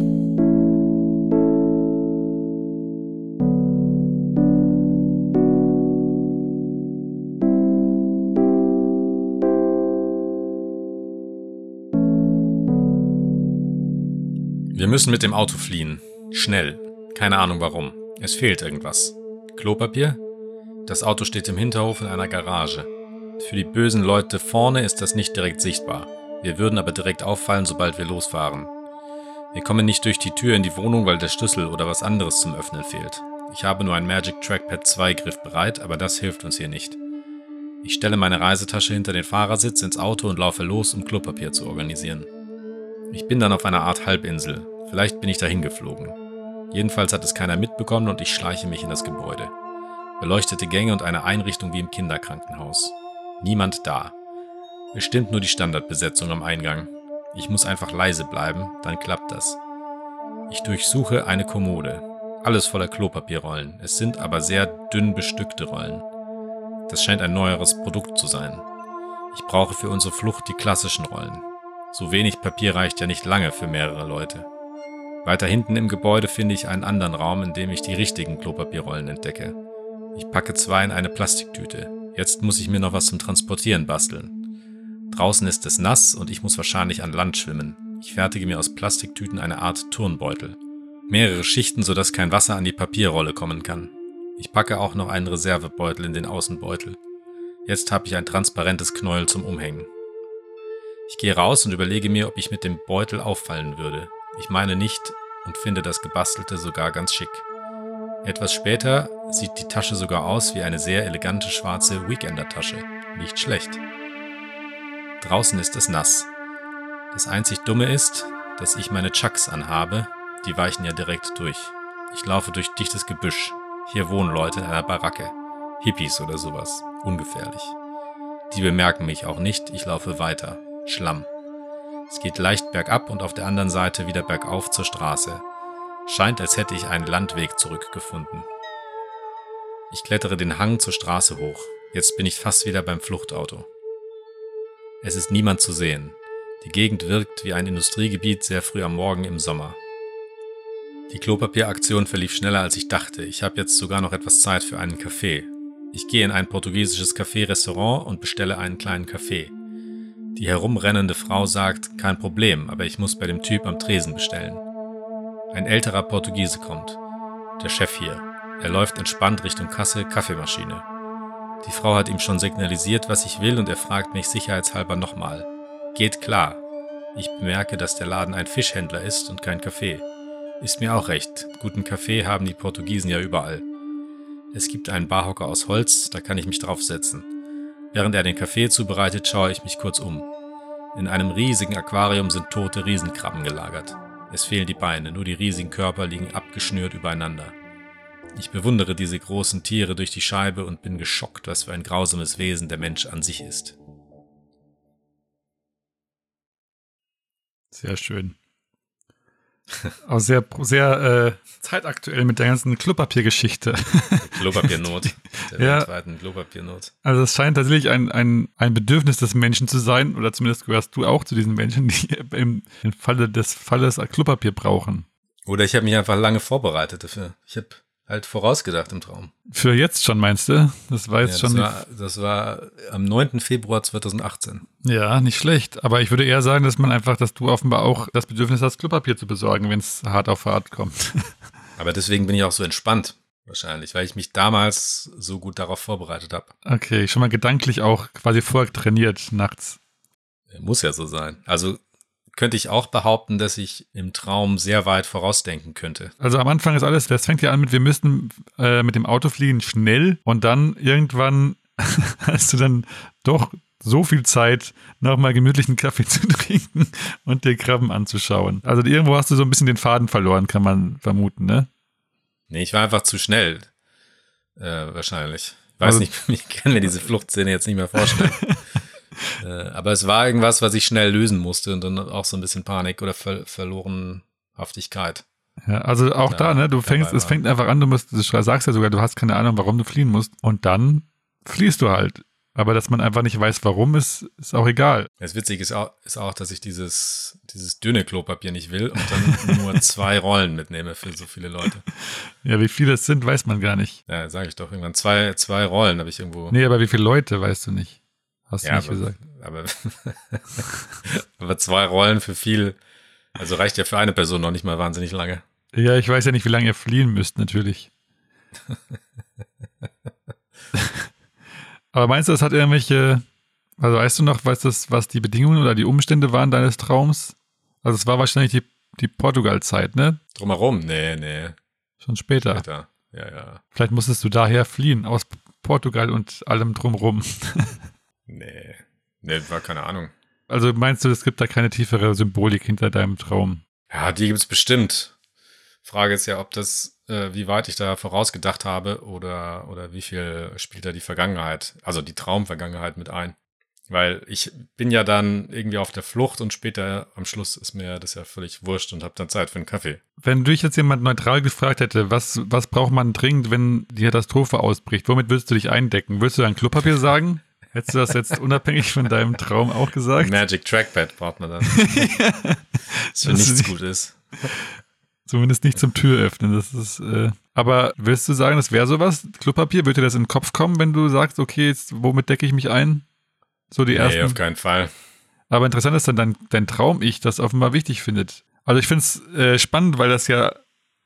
Wir müssen mit dem Auto fliehen. Schnell. Keine Ahnung warum. Es fehlt irgendwas. Klopapier? Das Auto steht im Hinterhof in einer Garage. Für die bösen Leute vorne ist das nicht direkt sichtbar. Wir würden aber direkt auffallen, sobald wir losfahren. Wir kommen nicht durch die Tür in die Wohnung, weil der Schlüssel oder was anderes zum Öffnen fehlt. Ich habe nur ein Magic Trackpad 2 Griff bereit, aber das hilft uns hier nicht. Ich stelle meine Reisetasche hinter den Fahrersitz ins Auto und laufe los, um Klopapier zu organisieren. Ich bin dann auf einer Art Halbinsel. Vielleicht bin ich dahin geflogen. Jedenfalls hat es keiner mitbekommen und ich schleiche mich in das Gebäude. Beleuchtete Gänge und eine Einrichtung wie im Kinderkrankenhaus. Niemand da. Bestimmt nur die Standardbesetzung am Eingang. Ich muss einfach leise bleiben, dann klappt das. Ich durchsuche eine Kommode. Alles voller Klopapierrollen. Es sind aber sehr dünn bestückte Rollen. Das scheint ein neueres Produkt zu sein. Ich brauche für unsere Flucht die klassischen Rollen. So wenig Papier reicht ja nicht lange für mehrere Leute. Weiter hinten im Gebäude finde ich einen anderen Raum, in dem ich die richtigen Klopapierrollen entdecke. Ich packe zwei in eine Plastiktüte. Jetzt muss ich mir noch was zum Transportieren basteln. Draußen ist es nass und ich muss wahrscheinlich an Land schwimmen. Ich fertige mir aus Plastiktüten eine Art Turnbeutel. Mehrere Schichten, sodass kein Wasser an die Papierrolle kommen kann. Ich packe auch noch einen Reservebeutel in den Außenbeutel. Jetzt habe ich ein transparentes Knäuel zum Umhängen. Ich gehe raus und überlege mir, ob ich mit dem Beutel auffallen würde. Ich meine nicht und finde das Gebastelte sogar ganz schick. Etwas später sieht die Tasche sogar aus wie eine sehr elegante schwarze Weekender-Tasche. Nicht schlecht. Draußen ist es nass. Das einzig Dumme ist, dass ich meine Chucks anhabe, die weichen ja direkt durch. Ich laufe durch dichtes Gebüsch. Hier wohnen Leute in einer Baracke. Hippies oder sowas. Ungefährlich. Die bemerken mich auch nicht, ich laufe weiter. Schlamm. Es geht leicht bergab und auf der anderen Seite wieder bergauf zur Straße. Scheint, als hätte ich einen Landweg zurückgefunden. Ich klettere den Hang zur Straße hoch. Jetzt bin ich fast wieder beim Fluchtauto. Es ist niemand zu sehen. Die Gegend wirkt wie ein Industriegebiet sehr früh am Morgen im Sommer. Die Klopapieraktion verlief schneller als ich dachte. Ich habe jetzt sogar noch etwas Zeit für einen Kaffee. Ich gehe in ein portugiesisches Café-Restaurant und bestelle einen kleinen Kaffee. Die herumrennende Frau sagt, kein Problem, aber ich muss bei dem Typ am Tresen bestellen. Ein älterer Portugiese kommt. Der Chef hier. Er läuft entspannt Richtung Kasse, Kaffeemaschine. Die Frau hat ihm schon signalisiert, was ich will und er fragt mich sicherheitshalber nochmal. Geht klar. Ich bemerke, dass der Laden ein Fischhändler ist und kein Café. Ist mir auch recht. Guten Kaffee haben die Portugiesen ja überall. Es gibt einen Barhocker aus Holz, da kann ich mich draufsetzen. Während er den Kaffee zubereitet, schaue ich mich kurz um. In einem riesigen Aquarium sind tote Riesenkrabben gelagert. Es fehlen die Beine, nur die riesigen Körper liegen abgeschnürt übereinander. Ich bewundere diese großen Tiere durch die Scheibe und bin geschockt, was für ein grausames Wesen der Mensch an sich ist. Sehr schön. Auch sehr, sehr äh, zeitaktuell mit der ganzen Klopapiergeschichte. Klopapiernot. Der Ja. weltweiten Klopapiernot. Also es scheint tatsächlich ein, ein, ein Bedürfnis des Menschen zu sein, oder zumindest gehörst du auch zu diesen Menschen, die im, im Falle des Falles Klopapier brauchen. Oder ich habe mich einfach lange vorbereitet dafür. Ich habe halt vorausgedacht im Traum. Für jetzt schon, meinst du? Das war Ja, jetzt das, schon. war, das war am 9. Februar 2018. Ja, nicht schlecht. Aber ich würde eher sagen, dass man einfach, dass du offenbar auch das Bedürfnis hast, Klopapier zu besorgen, wenn es hart auf hart kommt. Aber deswegen bin ich auch so entspannt. Wahrscheinlich, weil ich mich damals so gut darauf vorbereitet habe. Okay, schon mal gedanklich auch quasi vortrainiert nachts. Muss ja so sein. Also könnte ich auch behaupten, dass ich im Traum sehr weit vorausdenken könnte. Also am Anfang ist alles, das fängt ja an mit, wir müssten äh, mit dem Auto fliegen schnell und dann irgendwann hast du dann doch so viel Zeit, nochmal gemütlichen Kaffee zu trinken und dir Krabben anzuschauen. Also irgendwo hast du so ein bisschen den Faden verloren, kann man vermuten, ne? Nee, ich war einfach zu schnell. Äh, wahrscheinlich. Ich weiß Also- nicht, ich kann mir diese Fluchtszene jetzt nicht mehr vorstellen. Äh, aber es war irgendwas, was ich schnell lösen musste und dann auch so ein bisschen Panik oder Ver Verlorenhaftigkeit. Ja, also auch Ja, da, ne? Du fängst, es fängt einfach an, du musst, du sagst ja sogar, du hast keine Ahnung, warum du fliehen musst. Und dann fliehst du halt. Aber dass man einfach nicht weiß, warum, ist, ist auch egal. Das Witzige ist auch, ist auch, dass ich dieses, dieses dünne Klopapier nicht will und dann nur zwei Rollen mitnehme für so viele Leute. Ja, wie viele es sind, weiß man gar nicht. Ja, sage ich doch irgendwann. Zwei, zwei Rollen habe ich irgendwo. Nee, aber wie viele Leute, weißt du nicht. Hast du ja, nicht aber, gesagt. aber, aber zwei Rollen für viel, also reicht ja für eine Person noch nicht mal wahnsinnig lange. Ja, ich weiß ja nicht, wie lange ihr fliehen müsst, natürlich. Aber meinst du, das hat irgendwelche, also weißt du noch, weißt du, was die Bedingungen oder die Umstände waren deines Traums? Also es war wahrscheinlich die, die Portugal-Zeit, ne? Drumherum? Nee, nee. Schon später. Später. Ja, ja. Vielleicht musstest du daher fliehen, aus Portugal und allem drumrum. Nee. Nee, war keine Ahnung. Also meinst du, es gibt da keine tiefere Symbolik hinter deinem Traum? Ja, die gibt's bestimmt. Frage ist ja, ob das, äh, wie weit ich da vorausgedacht habe oder, oder wie viel spielt da die Vergangenheit, also die Traumvergangenheit mit ein. Weil ich bin ja dann irgendwie auf der Flucht und später am Schluss ist mir das ja völlig wurscht und habe dann Zeit für einen Kaffee. Wenn dich jetzt jemand neutral gefragt hätte, was, was braucht man dringend, wenn die Katastrophe ausbricht, womit würdest du dich eindecken? Würdest du dann Klopapier sagen? Hättest du das jetzt unabhängig von deinem Traum auch gesagt? Magic Trackpad braucht man dann. das für Das ist nichts nicht- gut ist. Zumindest nicht zum Tür öffnen. Das ist, äh, aber willst du sagen, das wäre sowas? Klopapier? Würde dir das in den Kopf kommen, wenn du sagst, okay, jetzt, womit decke ich mich ein? So die Nee, ersten. auf keinen Fall. Aber interessant ist dann dein, dein Traum-Ich, das offenbar wichtig findet. Also ich finde es äh, spannend, weil das ja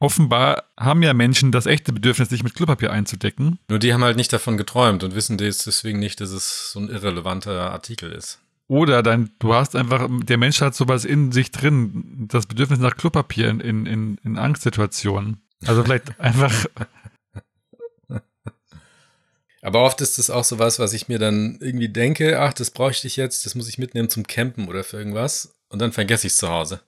offenbar haben ja Menschen das echte Bedürfnis, sich mit Klopapier einzudecken. Nur die haben halt nicht davon geträumt und wissen des- deswegen nicht, dass es so ein irrelevanter Artikel ist. Oder dein, du hast einfach, der Mensch hat sowas in sich drin, das Bedürfnis nach Klopapier in, in, in, in Angstsituationen. Also vielleicht einfach, Aber oft ist es auch sowas, was ich mir dann irgendwie denke, ach, das bräuchte ich jetzt, das muss ich mitnehmen zum Campen oder für irgendwas. Und dann vergesse ich es zu Hause.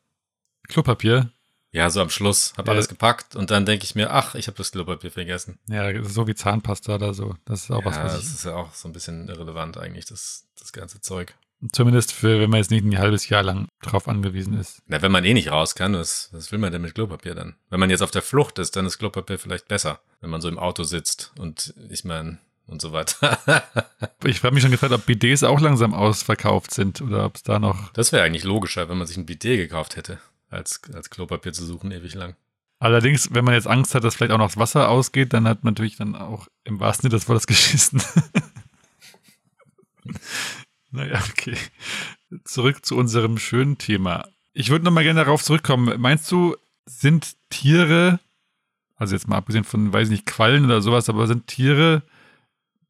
Klopapier. Ja, so am Schluss. Hab Ja. alles gepackt und dann denke ich mir, ach, ich habe das Klopapier vergessen. Ja, das so wie Zahnpasta oder so. Das ist auch was, ja, was das ich, ist ja auch so ein bisschen irrelevant eigentlich, das, das ganze Zeug. zumindest für, wenn man jetzt nicht ein halbes Jahr lang drauf angewiesen ist. Na, wenn man eh nicht raus kann, was, was will man denn mit Klopapier dann? Wenn man jetzt auf der Flucht ist, dann ist Klopapier vielleicht besser, wenn man so im Auto sitzt und ich meine, und so weiter. Ich habe mich schon gefragt, ob Bidets auch langsam ausverkauft sind oder ob es da noch. Das wäre eigentlich logischer, wenn man sich ein Bidet gekauft hätte, als, als Klopapier zu suchen, ewig lang. Allerdings, wenn man jetzt Angst hat, dass vielleicht auch noch das Wasser ausgeht, dann hat man natürlich dann auch im wahrsten Sinne des Wortes geschissen. naja, okay. Zurück zu unserem schönen Thema. Ich würde nochmal gerne darauf zurückkommen. Meinst du, sind Tiere, also jetzt mal abgesehen von, weiß ich nicht, Quallen oder sowas, aber sind Tiere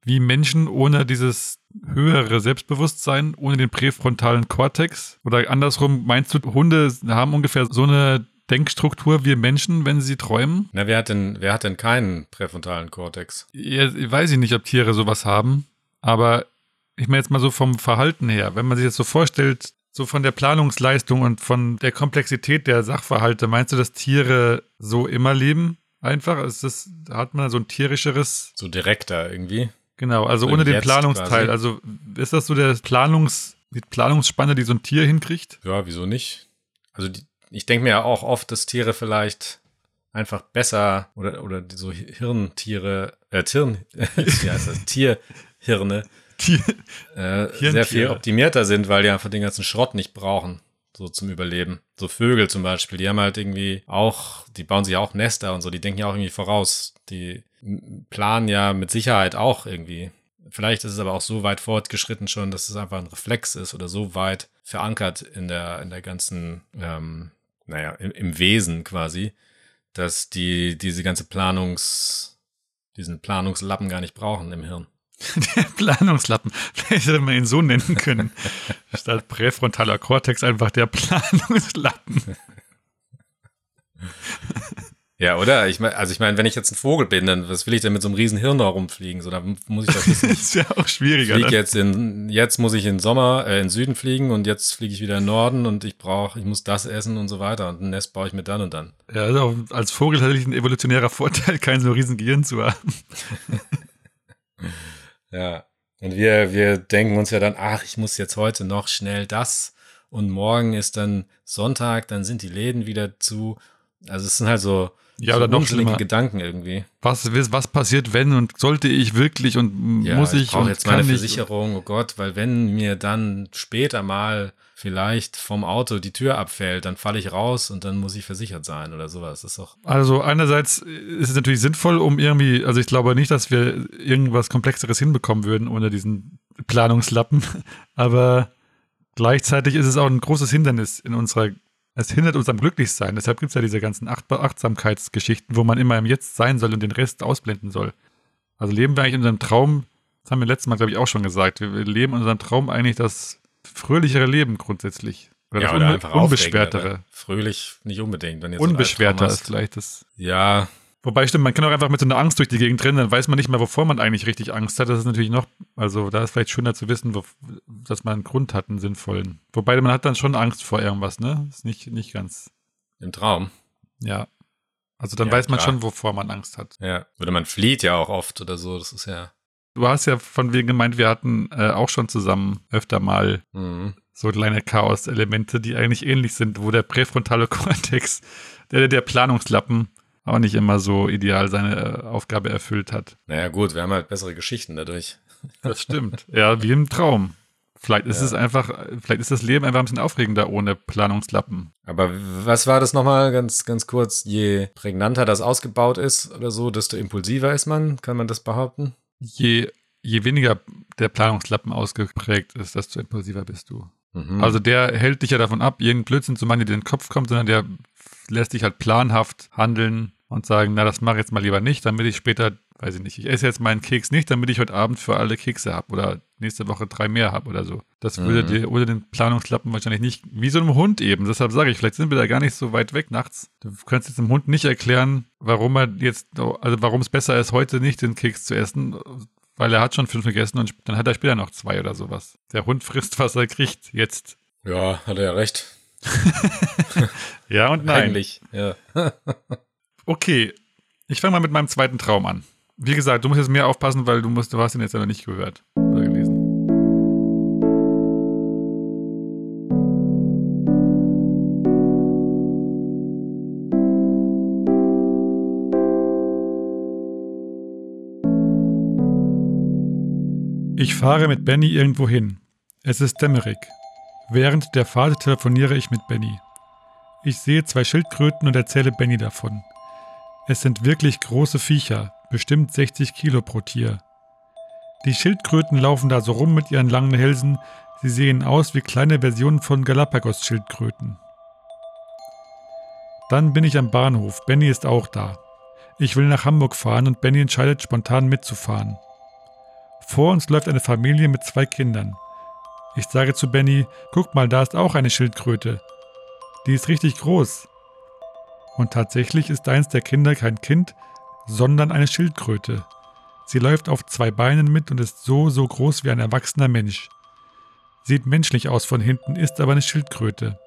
wie Menschen ohne dieses höhere Selbstbewusstsein, ohne den präfrontalen Kortex? Oder andersrum, meinst du, Hunde haben ungefähr so eine Denkstruktur wie Menschen, wenn sie träumen? Na, wer hat denn, wer hat denn keinen präfrontalen Kortex? Ja, weiß ich nicht, ob Tiere sowas haben, aber ich meine jetzt mal so vom Verhalten her, wenn man sich jetzt so vorstellt, so von der Planungsleistung und von der Komplexität der Sachverhalte, meinst du, dass Tiere so immer leben? Einfach? Ist das, hat man so ein tierischeres, So direkter irgendwie. Genau, also So ohne den Planungsteil. quasi. Also ist das so der Planungs, die Planungsspanne, die so ein Tier hinkriegt? Ja, wieso nicht? Also die, ich denke mir ja auch oft, dass Tiere vielleicht einfach besser oder, oder so Hirntiere, äh, Tirn, wie heißt das? Tierhirne Die, äh, sehr viel optimierter sind, weil die einfach den ganzen Schrott nicht brauchen, so zum Überleben. So Vögel zum Beispiel, die haben halt irgendwie auch, die bauen sich auch Nester und so, die denken ja auch irgendwie voraus. Die planen ja mit Sicherheit auch irgendwie. Vielleicht ist es aber auch so weit fortgeschritten schon, dass es einfach ein Reflex ist oder so weit verankert in der, in der ganzen, ähm, naja, im, im Wesen quasi, dass die diese ganze Planungs, diesen Planungslappen gar nicht brauchen im Hirn. Der Planungslappen. Vielleicht hätte man ihn so nennen können. Statt präfrontaler Kortex einfach der Planungslappen. Ja, oder? Ich meine, also ich meine, wenn ich jetzt ein Vogel bin, dann was will ich denn mit so einem riesen Hirn da rumfliegen? So, da muss ich wissen, Das ich ist ja auch schwieriger. fliege Dann. jetzt in, jetzt muss ich in Sommer, äh, in Süden fliegen und jetzt fliege ich wieder in Norden und ich brauche, ich muss das essen und so weiter und ein Nest baue ich mir dann und dann. Ja, also als Vogel tatsächlich ein evolutionärer Vorteil, kein so riesen Gehirn zu haben. Ja. Und wir, wir denken uns ja dann, ach, ich muss jetzt heute noch schnell das und morgen ist dann Sonntag, dann sind die Läden wieder zu. Also es sind halt so, Ja, so oder noch schlimmer. Gedanken irgendwie. Was, was passiert, wenn und sollte ich wirklich und muss ich, brauche und jetzt meine ich. Versicherung, oh Gott, weil wenn mir dann später mal vielleicht vom Auto die Tür abfällt, dann falle ich raus und dann muss ich versichert sein oder sowas. Das ist doch. Also einerseits ist es natürlich sinnvoll, um irgendwie, also ich glaube nicht, dass wir irgendwas Komplexeres hinbekommen würden ohne diesen Planungslappen, aber gleichzeitig ist es auch ein großes Hindernis in unserer, es hindert uns am Glücklichsein. Deshalb gibt es ja diese ganzen Acht Achtsamkeitsgeschichten, wo man immer im Jetzt sein soll und den Rest ausblenden soll. Also leben wir eigentlich in unserem Traum, das haben wir letztes Mal, glaube ich, auch schon gesagt, wir, leben in unserem Traum eigentlich das fröhlichere Leben grundsätzlich. Oder das unbe aufregender, unbeschwertere. ne? Fröhlich nicht unbedingt. Wenn ihr Unbeschwerter ist vielleicht das. Ja, Wobei stimmt, man kann auch einfach mit so einer Angst durch die Gegend rennen, dann weiß man nicht mehr, wovor man eigentlich richtig Angst hat. Das ist natürlich noch, also da ist vielleicht schöner zu wissen, wo, dass man einen Grund hat, einen sinnvollen. Wobei man hat dann schon Angst vor irgendwas, ne? Ist nicht, nicht ganz, im Traum. ja. Also dann Ja, weiß man klar. schon, wovor man Angst hat. Ja. Oder man flieht ja auch oft oder so. Das ist ja. Du hast ja von wegen gemeint, wir hatten äh, auch schon zusammen öfter mal Mhm. so kleine Chaos-Elemente, die eigentlich ähnlich sind, wo der präfrontale Kortex, der, der Planungslappen, auch nicht immer so ideal seine äh, Aufgabe erfüllt hat. Naja, gut, wir haben halt bessere Geschichten dadurch. Das stimmt. ja, wie im Traum. Vielleicht ist Ja. es einfach, vielleicht ist das Leben einfach ein bisschen aufregender ohne Planungslappen. Aber was war das nochmal ganz, ganz kurz? Je prägnanter das ausgebaut ist oder so, desto impulsiver ist man? Kann man das behaupten? Je, je weniger der Planungslappen ausgeprägt ist, desto impulsiver bist du. Mhm. Also der hält dich ja davon ab, irgendeinen Blödsinn zu machen, der dir in den Kopf kommt, sondern der lässt dich halt planhaft handeln und sagen, na, das mache ich jetzt mal lieber nicht, damit ich später, weiß ich nicht, ich esse jetzt meinen Keks nicht, damit ich heute Abend für alle Kekse habe oder nächste Woche drei mehr habe oder so. Das würde Mhm. dir ohne den Planungslappen wahrscheinlich nicht, wie so einem Hund eben. Deshalb sage ich, vielleicht sind wir da gar nicht so weit weg nachts. Du kannst jetzt dem Hund nicht erklären, warum er jetzt, also warum es besser ist, heute nicht den Keks zu essen, weil er hat schon fünf gegessen und dann hat er später noch zwei oder sowas. Der Hund frisst, was er kriegt, jetzt. ja, hat er ja recht. Ja und nein. Eigentlich. Ja. Okay, ich fange mal mit meinem zweiten Traum an. Wie gesagt, du musst jetzt mehr aufpassen, weil du musst, du hast ihn jetzt noch nicht gehört oder gelesen. Ich fahre mit Benny irgendwo hin. Es ist dämmerig. Während der Fahrt telefoniere ich mit Benny. Ich sehe zwei Schildkröten und erzähle Benny davon. Es sind wirklich große Viecher, bestimmt 60 Kilo pro Tier. Die Schildkröten laufen da so rum mit ihren langen Hälsen, sie sehen aus wie kleine Versionen von Galapagos-Schildkröten. Dann bin ich am Bahnhof, Benny ist auch da. Ich will nach Hamburg fahren und Benny entscheidet spontan mitzufahren. Vor uns läuft eine Familie mit zwei Kindern. Ich sage zu Benny, guck mal, da ist auch eine Schildkröte. Die ist richtig groß. Und tatsächlich ist eins der Kinder kein Kind, sondern eine Schildkröte. Sie läuft auf zwei Beinen mit und ist so, so groß wie ein erwachsener Mensch. Sieht menschlich aus von hinten, ist aber eine Schildkröte.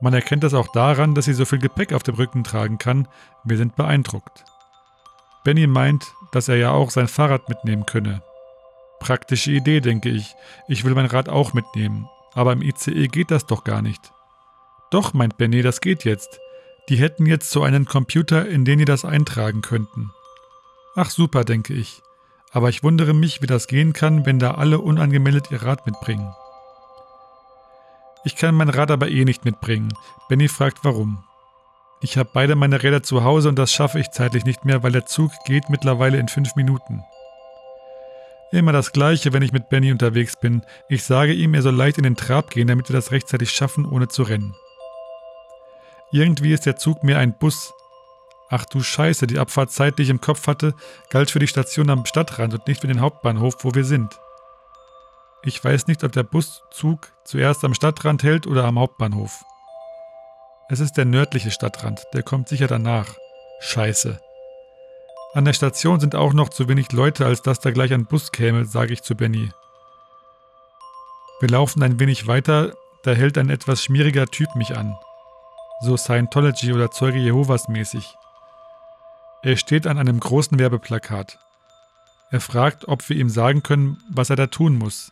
Man erkennt das auch daran, dass sie so viel Gepäck auf dem Rücken tragen kann. Wir sind beeindruckt. Benny meint, dass er ja auch sein Fahrrad mitnehmen könne. Praktische Idee, denke ich. Ich will mein Rad auch mitnehmen. Aber im ICE geht das doch gar nicht. Doch, meint Benny, das geht jetzt. Die hätten jetzt so einen Computer, in den die das eintragen könnten. Ach super, denke ich. Aber ich wundere mich, wie das gehen kann, wenn da alle unangemeldet ihr Rad mitbringen. Ich kann mein Rad aber eh nicht mitbringen. Benny fragt warum. Ich habe beide meine Räder zu Hause und das schaffe ich zeitlich nicht mehr, weil der Zug geht mittlerweile in fünf Minuten. Immer das gleiche, wenn ich mit Benny unterwegs bin. Ich sage ihm, er soll leicht in den Trab gehen, damit wir das rechtzeitig schaffen, ohne zu rennen. Irgendwie ist der Zug mehr ein Bus. Ach du Scheiße, die Abfahrtzeit, die ich im Kopf hatte, galt für die Station am Stadtrand und nicht für den Hauptbahnhof, wo wir sind. Ich weiß nicht, ob der Buszug zuerst am Stadtrand hält oder am Hauptbahnhof. Es ist der nördliche Stadtrand, der kommt sicher danach. Scheiße. An der Station sind auch noch zu wenig Leute, als dass da gleich ein Bus käme, sage ich zu Benny. Wir laufen ein wenig weiter, da hält ein etwas schmieriger Typ mich an. So Scientology oder Zeuge Jehovas mäßig. Er steht an einem großen Werbeplakat. Er fragt, ob wir ihm sagen können, was er da tun muss.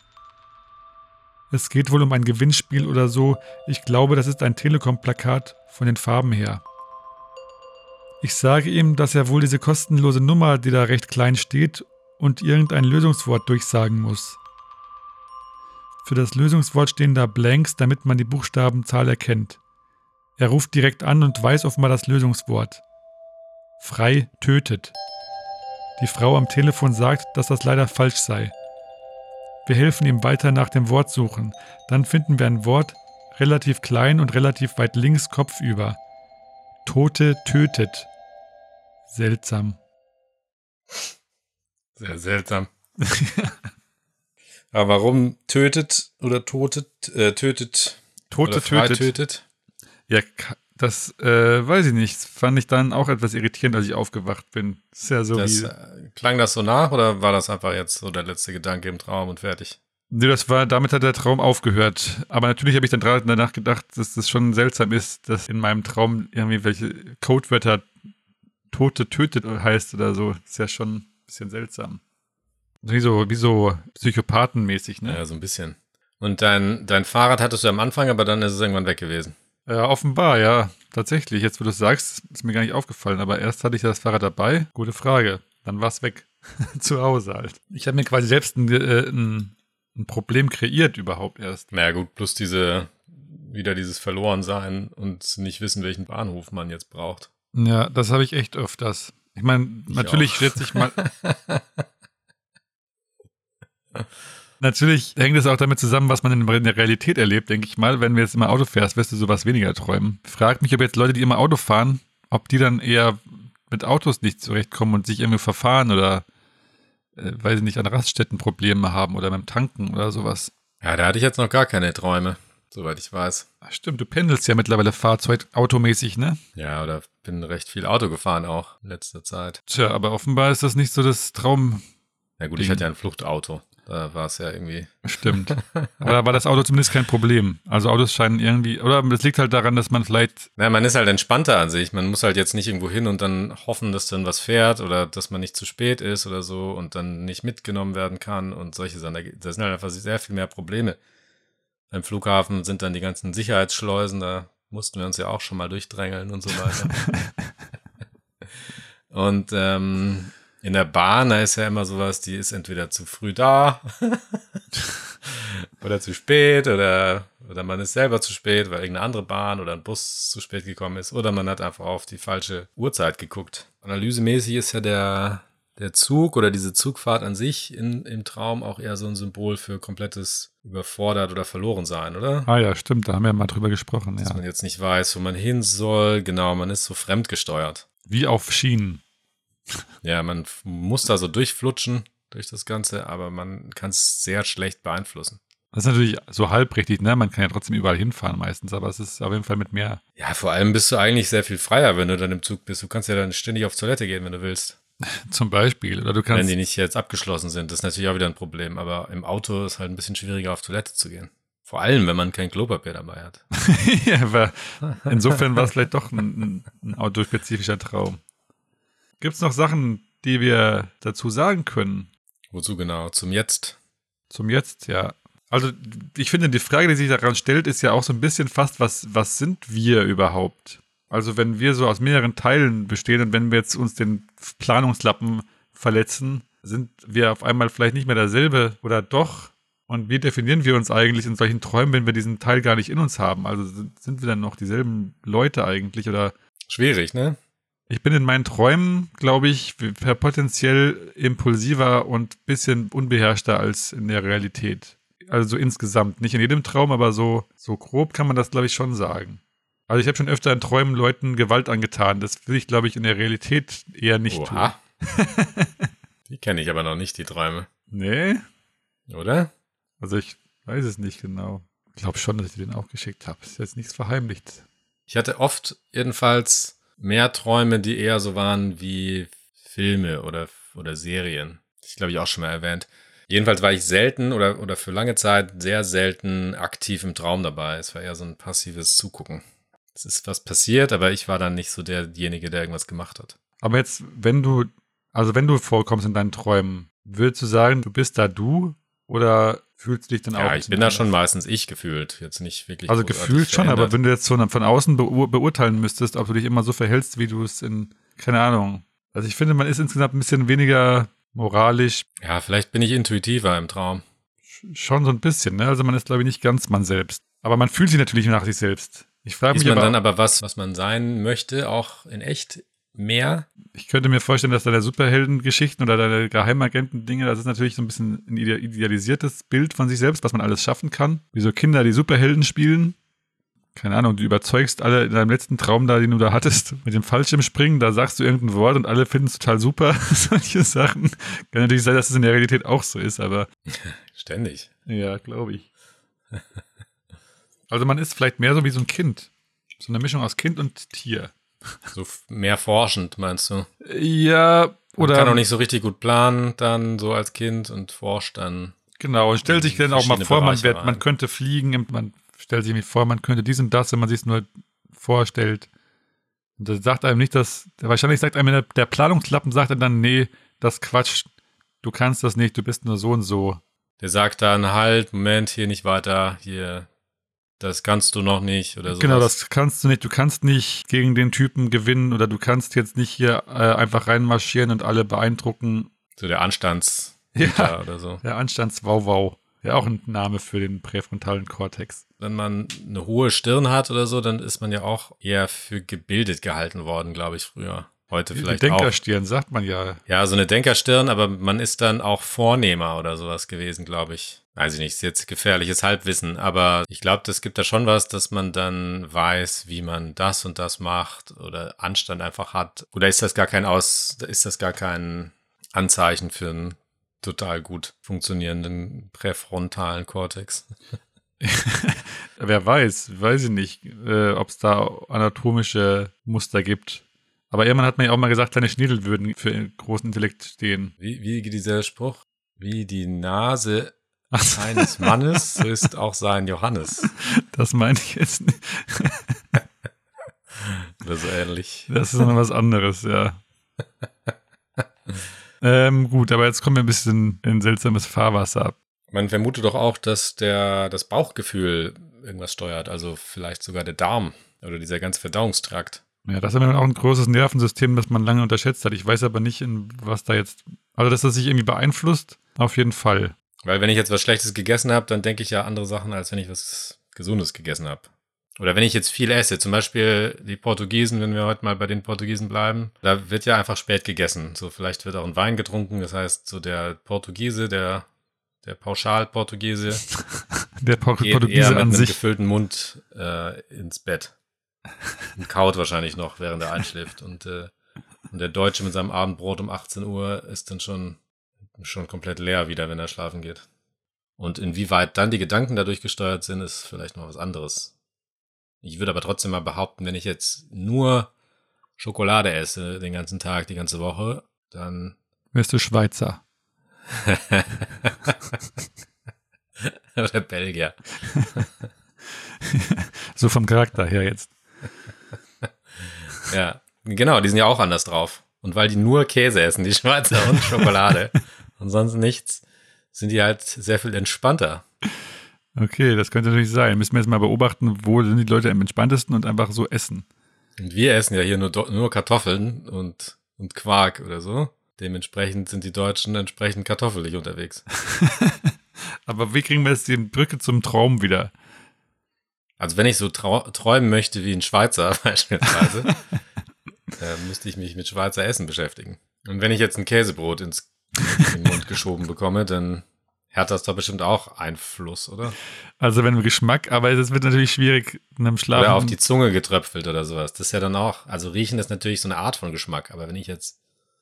Es geht wohl um ein Gewinnspiel oder so. Ich glaube, das ist ein Telekom-Plakat von den Farben her. Ich sage ihm, dass er wohl diese kostenlose Nummer, die da recht klein steht, und irgendein Lösungswort durchsagen muss. Für das Lösungswort stehen da Blanks, damit man die Buchstabenzahl erkennt. Er ruft direkt an und weiß offenbar das Lösungswort. Frei tötet. Die Frau am Telefon sagt, dass das leider falsch sei. Wir helfen ihm weiter nach dem Wort suchen. Dann finden wir ein Wort, relativ klein und relativ weit links kopfüber. Tote tötet. Seltsam. Sehr seltsam. Aber warum tötet oder totet, äh, tötet, Tote tötet. tötet? Ja, das äh, weiß ich nicht. Fand ich dann auch etwas irritierend, als ich aufgewacht bin. Ist ja so Das, wie. äh, klang das so nach oder war das einfach jetzt so der letzte Gedanke im Traum und fertig? Nee, das war, damit hat der Traum aufgehört. Aber natürlich habe ich dann danach gedacht, dass das schon seltsam ist, dass in meinem Traum irgendwie welche Codewörter Tote tötet heißt oder so. Ist ja schon ein bisschen seltsam. Wie so, wie so psychopathenmäßig, ne? Ja, so ein bisschen. Und dein, dein Fahrrad hattest du am Anfang, aber dann ist es irgendwann weg gewesen. Ja, offenbar, ja. Tatsächlich. Jetzt, wo du es sagst, ist mir gar nicht aufgefallen. Aber erst hatte ich das Fahrrad dabei. Gute Frage. Dann war es weg. Zu Hause halt. Ich habe mir quasi selbst ein, äh, ein, ein Problem kreiert überhaupt erst. Naja, gut, plus diese, wieder dieses Verlorensein und nicht wissen, welchen Bahnhof man jetzt braucht. Ja, das habe ich echt öfters. Ich meine, natürlich auch. schätze ich mal. Natürlich hängt es auch damit zusammen, was man in der Realität erlebt, denke ich mal. Wenn du jetzt immer Auto fährst, wirst du sowas weniger träumen. Frag mich, ob jetzt Leute, die immer Auto fahren, ob die dann eher mit Autos nicht zurechtkommen und sich irgendwie verfahren oder, äh, weiß ich nicht, an Raststätten Probleme haben oder beim Tanken oder sowas. Ja, da hatte ich jetzt noch gar keine Träume, soweit ich weiß. Ach, stimmt, du pendelst ja mittlerweile Fahrzeug automäßig, ne? Ja, oder bin recht viel Auto gefahren auch in letzter Zeit. Tja, aber offenbar ist das nicht so das Traum. Ja gut, ich Ding. hatte ja ein Fluchtauto. Da war es ja irgendwie. Stimmt. Aber da war das Auto zumindest kein Problem. Also Autos scheinen irgendwie, oder das liegt halt daran, dass man vielleicht, Na, man ist halt entspannter an sich. Man muss halt jetzt nicht irgendwo hin und dann hoffen, dass dann was fährt oder dass man nicht zu spät ist oder so und dann nicht mitgenommen werden kann und solche Sachen. Da, sind halt einfach sehr viel mehr Probleme. Beim Flughafen sind dann die ganzen Sicherheitsschleusen, da mussten wir uns ja auch schon mal durchdrängeln und so weiter. und ähm, in der Bahn, da ist ja immer sowas, die ist entweder zu früh da oder zu spät oder, oder man ist selber zu spät, weil irgendeine andere Bahn oder ein Bus zu spät gekommen ist oder man hat einfach auf die falsche Uhrzeit geguckt. Analysemäßig ist ja der, der Zug oder diese Zugfahrt an sich in, im Traum auch eher so ein Symbol für komplettes überfordert oder verloren sein, oder? ah ja, stimmt, da haben wir mal drüber gesprochen, Dass ja. man jetzt nicht weiß, wo man hin soll. Genau, man ist so fremdgesteuert. Wie auf Schienen. Ja, man muss da so durchflutschen durch das Ganze, aber man kann es sehr schlecht beeinflussen. Das ist natürlich so halb richtig, ne? Man kann ja trotzdem überall hinfahren meistens, aber es ist auf jeden Fall mit mehr, Ja, vor allem bist du eigentlich sehr viel freier, wenn du dann im Zug bist. Du kannst ja dann ständig auf Toilette gehen, wenn du willst. zum Beispiel. Oder du wenn kannst, die nicht jetzt abgeschlossen sind. Das ist natürlich auch wieder ein Problem. Aber im Auto ist halt ein bisschen schwieriger, auf Toilette zu gehen. Vor allem, wenn man kein Klopapier dabei hat. ja, aber insofern war es vielleicht doch ein, ein autospezifischer Traum. Gibt es noch Sachen, die wir dazu sagen können? Wozu genau? Zum Jetzt. Zum Jetzt, ja. Also ich finde, die Frage, die sich daran stellt, ist ja auch so ein bisschen fast, was, was sind wir überhaupt? Also wenn wir so aus mehreren Teilen bestehen und wenn wir jetzt uns den Planungslappen verletzen, sind wir auf einmal vielleicht nicht mehr derselbe oder doch? Und wie definieren wir uns eigentlich in solchen Träumen, wenn wir diesen Teil gar nicht in uns haben? Also sind, sind wir dann noch dieselben Leute eigentlich oder Schwierig, ne? Ich bin in meinen Träumen, glaube ich, potenziell impulsiver und bisschen unbeherrschter als in der Realität. Also so insgesamt. Nicht in jedem Traum, aber so, so grob kann man das, glaube ich, schon sagen. Also ich habe schon öfter in Träumen Leuten Gewalt angetan. Das will ich, glaube ich, in der Realität eher nicht tun. Oha. die kenne ich aber noch nicht, die Träume. Nee, Oder? also ich weiß es nicht genau. Ich glaube schon, dass ich dir den auch geschickt habe. Ist jetzt nichts verheimlicht. Ich hatte oft jedenfalls mehr Träume, die eher so waren wie Filme oder, oder Serien. Das glaube ich auch schon mal erwähnt. Jedenfalls war ich selten oder, oder für lange Zeit sehr selten aktiv im Traum dabei. Es war eher so ein passives Zugucken. Es ist was passiert, aber ich war dann nicht so derjenige, der irgendwas gemacht hat. Aber jetzt, wenn du, also wenn du vorkommst in deinen Träumen, würdest du sagen, du bist da du oder fühlst du dich dann auch? Ja, ich bin da schon meistens ich gefühlt. Jetzt nicht wirklich. Also gefühlt schon, aber verändert. wenn du jetzt so von außen beur beurteilen müsstest, ob du dich immer so verhältst, wie du es in, keine Ahnung. Also ich finde, man ist insgesamt ein bisschen weniger moralisch, Ja, vielleicht bin ich intuitiver im Traum. sch- schon so ein bisschen, ne? Also man ist, glaube ich, nicht ganz man selbst. Aber man fühlt sich natürlich nach sich selbst. Ich frage Ist mich man aber, dann aber was, was man sein möchte, auch in echt mehr? ich könnte mir vorstellen, dass deine Superheldengeschichten oder deine Geheimagenten-Dinge, das ist natürlich so ein bisschen ein ide- idealisiertes Bild von sich selbst, was man alles schaffen kann. Wie so Kinder, die Superhelden spielen. Keine Ahnung, du überzeugst alle in deinem letzten Traum da, den du da hattest, mit dem Fallschirmspringen, da sagst du irgendein Wort und alle finden es total super. Solche Sachen. Kann natürlich sein, dass es in der Realität auch so ist, aber Ständig. ja, glaube ich. Also man ist vielleicht mehr so wie so ein Kind. So eine Mischung aus Kind und Tier. So mehr forschend, meinst du? Ja, Oder oder kann auch nicht so richtig gut planen, dann so als Kind und forscht dann. Genau, und stellt sich dann auch mal vor, man, wird, man könnte fliegen, man stellt sich vor, man könnte dies und das, wenn man sich es nur vorstellt. Und das sagt einem nicht, dass, wahrscheinlich sagt einem der, der Planungslappen, sagt dann, nee, das Quatsch, du kannst das nicht, du bist nur so und so. Der sagt dann halt, Moment, hier nicht weiter, hier, das kannst du noch nicht oder so. Genau, das kannst du nicht, du kannst nicht gegen den Typen gewinnen oder du kannst jetzt nicht hier äh, einfach reinmarschieren und alle beeindrucken. So der Anstands Ja. oder so. Der Anstandswauwau. Ja, auch ein Name für den präfrontalen Kortex. Wenn man eine hohe Stirn hat oder so, dann ist man ja auch eher für gebildet gehalten worden, glaube ich, früher. Heute vielleicht auch. Denkerstirn, sagt man ja. Ja, so eine Denkerstirn, aber man ist dann auch Vornehmer oder sowas gewesen, glaube ich. Weiß ich nicht, ist jetzt gefährliches Halbwissen, aber ich glaube, das gibt da schon was, dass man dann weiß, wie man das und das macht oder Anstand einfach hat. Oder ist das gar kein Aus, ist das gar kein Anzeichen für einen total gut funktionierenden präfrontalen Kortex? Wer weiß, weiß ich nicht, äh, ob es da anatomische Muster gibt. Aber irgendwann hat man ja auch mal gesagt, kleine Schniedel würden für großen Intellekt stehen. Wie, wie geht dieser Spruch? Wie die Nase Ach so, eines Mannes, so ist auch sein Johannes. das meine ich jetzt nicht. Oder so ähnlich. Das ist noch was anderes, ja. ähm, gut, aber jetzt kommen wir ein bisschen in seltsames Fahrwasser ab. Man vermutet doch auch, dass der, das Bauchgefühl irgendwas steuert, also vielleicht sogar der Darm oder dieser ganze Verdauungstrakt. Ja, das ist aber auch ein großes Nervensystem, das man lange unterschätzt hat. Ich weiß aber nicht, in was da jetzt. Also, dass das sich irgendwie beeinflusst, auf jeden Fall. Weil wenn ich jetzt was Schlechtes gegessen habe, dann denke ich ja andere Sachen, als wenn ich was Gesundes gegessen habe. Oder wenn ich jetzt viel esse, zum Beispiel die Portugiesen, wenn wir heute mal bei den Portugiesen bleiben, da wird ja einfach spät gegessen. So vielleicht wird auch ein Wein getrunken, das heißt so der Portugiese, der, der Pauschal-Portugiese Der Por geht eher Portugiese mit an einem sich. gefüllten Mund äh, ins Bett. Und kaut wahrscheinlich noch, während er einschläft. Und, äh, und der Deutsche mit seinem Abendbrot um 18 Uhr ist dann schon, schon komplett leer wieder, wenn er schlafen geht. Und inwieweit dann die Gedanken dadurch gesteuert sind, ist vielleicht noch was anderes. Ich würde aber trotzdem mal behaupten, wenn ich jetzt nur Schokolade esse den ganzen Tag, die ganze Woche, dann Wirst du Schweizer. oder Belgier. So vom Charakter her jetzt. Ja, genau, die sind ja auch anders drauf. Und weil die nur Käse essen, die Schweizer und Schokolade und sonst nichts, sind die halt sehr viel entspannter. Okay, das könnte natürlich sein. Müssen wir jetzt mal beobachten, wo sind die Leute am entspanntesten und einfach so essen. Und wir essen ja hier nur, nur Kartoffeln und, und Quark oder so. Dementsprechend sind die Deutschen entsprechend kartoffelig unterwegs. Aber wie kriegen wir jetzt die Brücke zum Traum wieder? Also wenn ich so träumen möchte wie ein Schweizer beispielsweise, äh, müsste ich mich mit Schweizer Essen beschäftigen. Und wenn ich jetzt ein Käsebrot ins in den Mund geschoben bekomme, dann hat das da bestimmt auch Einfluss, oder? Also wenn wir Geschmack, aber es wird natürlich schwierig in einem Schlaf. Oder auf die Zunge getröpfelt oder sowas. Das ist ja dann auch, also riechen ist natürlich so eine Art von Geschmack, aber wenn ich jetzt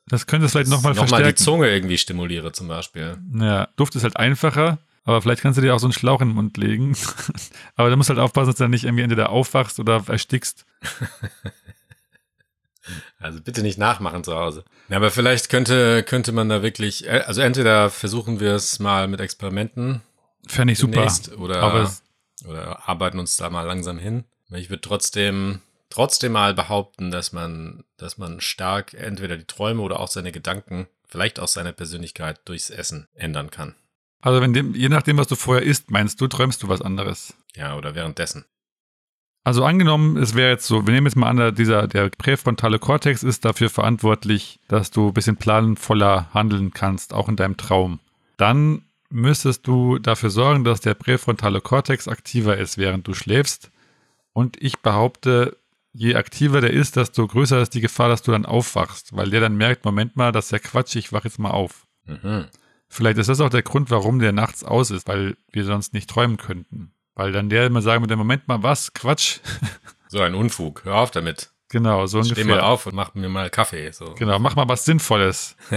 das könnte es vielleicht nochmal noch mal die verstärken. Zunge irgendwie stimuliere zum Beispiel. Ja, Duft ist halt einfacher, aber vielleicht kannst du dir auch so einen Schlauch in den Mund legen. aber da musst du halt aufpassen, dass du dann nicht irgendwie entweder aufwachst oder erstickst. Also bitte nicht nachmachen zu Hause. Ja, aber vielleicht könnte, könnte man da wirklich, äh, also entweder versuchen wir es mal mit Experimenten Fände ich super. oder, Aber oder arbeiten uns da mal langsam hin. Ich würde trotzdem, trotzdem mal behaupten, dass man, dass man stark entweder die Träume oder auch seine Gedanken, vielleicht auch seine Persönlichkeit durchs Essen ändern kann. Also wenn dem, je nachdem, was du vorher isst, meinst du, träumst du was anderes. Ja, oder währenddessen. Also angenommen, es wäre jetzt so, wir nehmen jetzt mal an, dieser, der präfrontale Kortex ist dafür verantwortlich, dass du ein bisschen planvoller handeln kannst, auch in deinem Traum. Dann müsstest du dafür sorgen, dass der präfrontale Kortex aktiver ist, während du schläfst. Und ich behaupte, je aktiver der ist, desto größer ist die Gefahr, dass du dann aufwachst, weil der dann merkt, Moment mal, das ist ja Quatsch, ich wach jetzt mal auf. Mhm. Vielleicht ist das auch der Grund, warum der nachts aus ist, weil wir sonst nicht träumen könnten. Weil dann der immer sagen würde, Moment mal, was? Quatsch. So ein Unfug. Hör auf damit. genau, so Steh ungefähr. mal auf und mach mir mal Kaffee. So. Genau, mach mal was Sinnvolles.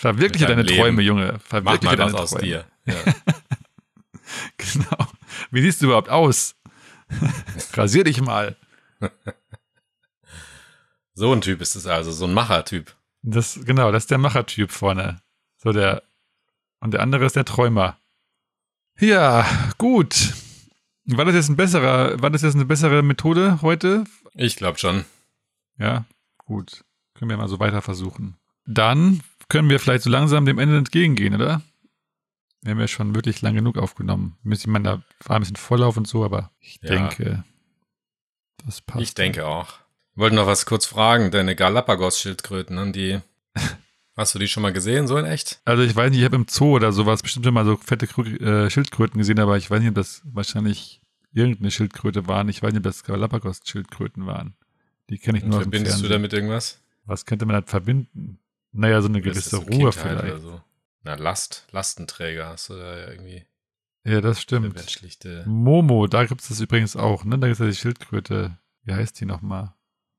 Verwirkliche deine Leben. Träume, Junge. Mach Verwirkliche mal was deine aus Träume. dir. Ja. Genau. Wie siehst du überhaupt aus? Rasier dich mal. So ein Typ ist es also, so ein Machertyp. Das, genau, das ist der Machertyp vorne. So der. Und der andere ist der Träumer. Ja, gut. War das jetzt ein besserer, war das jetzt eine bessere Methode heute? Ich glaube schon. Ja, gut. Können wir mal so weiter versuchen. Dann können wir vielleicht so langsam dem Ende entgegengehen, oder? Wir haben ja schon wirklich lang genug aufgenommen. Ich meine, da war ein bisschen Vorlauf und so, aber ich Ja. denke, das passt. Ich denke auch. Ich wollte noch was kurz fragen. Deine Galapagos-Schildkröten, haben die. Hast du die schon mal gesehen, so in echt? Also ich weiß nicht, ich habe im Zoo oder sowas bestimmt schon mal so fette Krü- äh, Schildkröten gesehen, aber ich weiß nicht, ob das wahrscheinlich irgendeine Schildkröte waren. Ich weiß nicht, ob das Galapagos-Schildkröten waren. Die kenne ich Und nur aus dem verbindest du damit irgendwas? Was könnte man da verbinden? Naja, so eine gewisse Ruhe vielleicht. So? Na, Last, Lastenträger hast du da ja irgendwie Ja, das stimmt. Momo, da gibt es das übrigens auch, ne? Da gibt es ja die Schildkröte. Wie heißt die nochmal?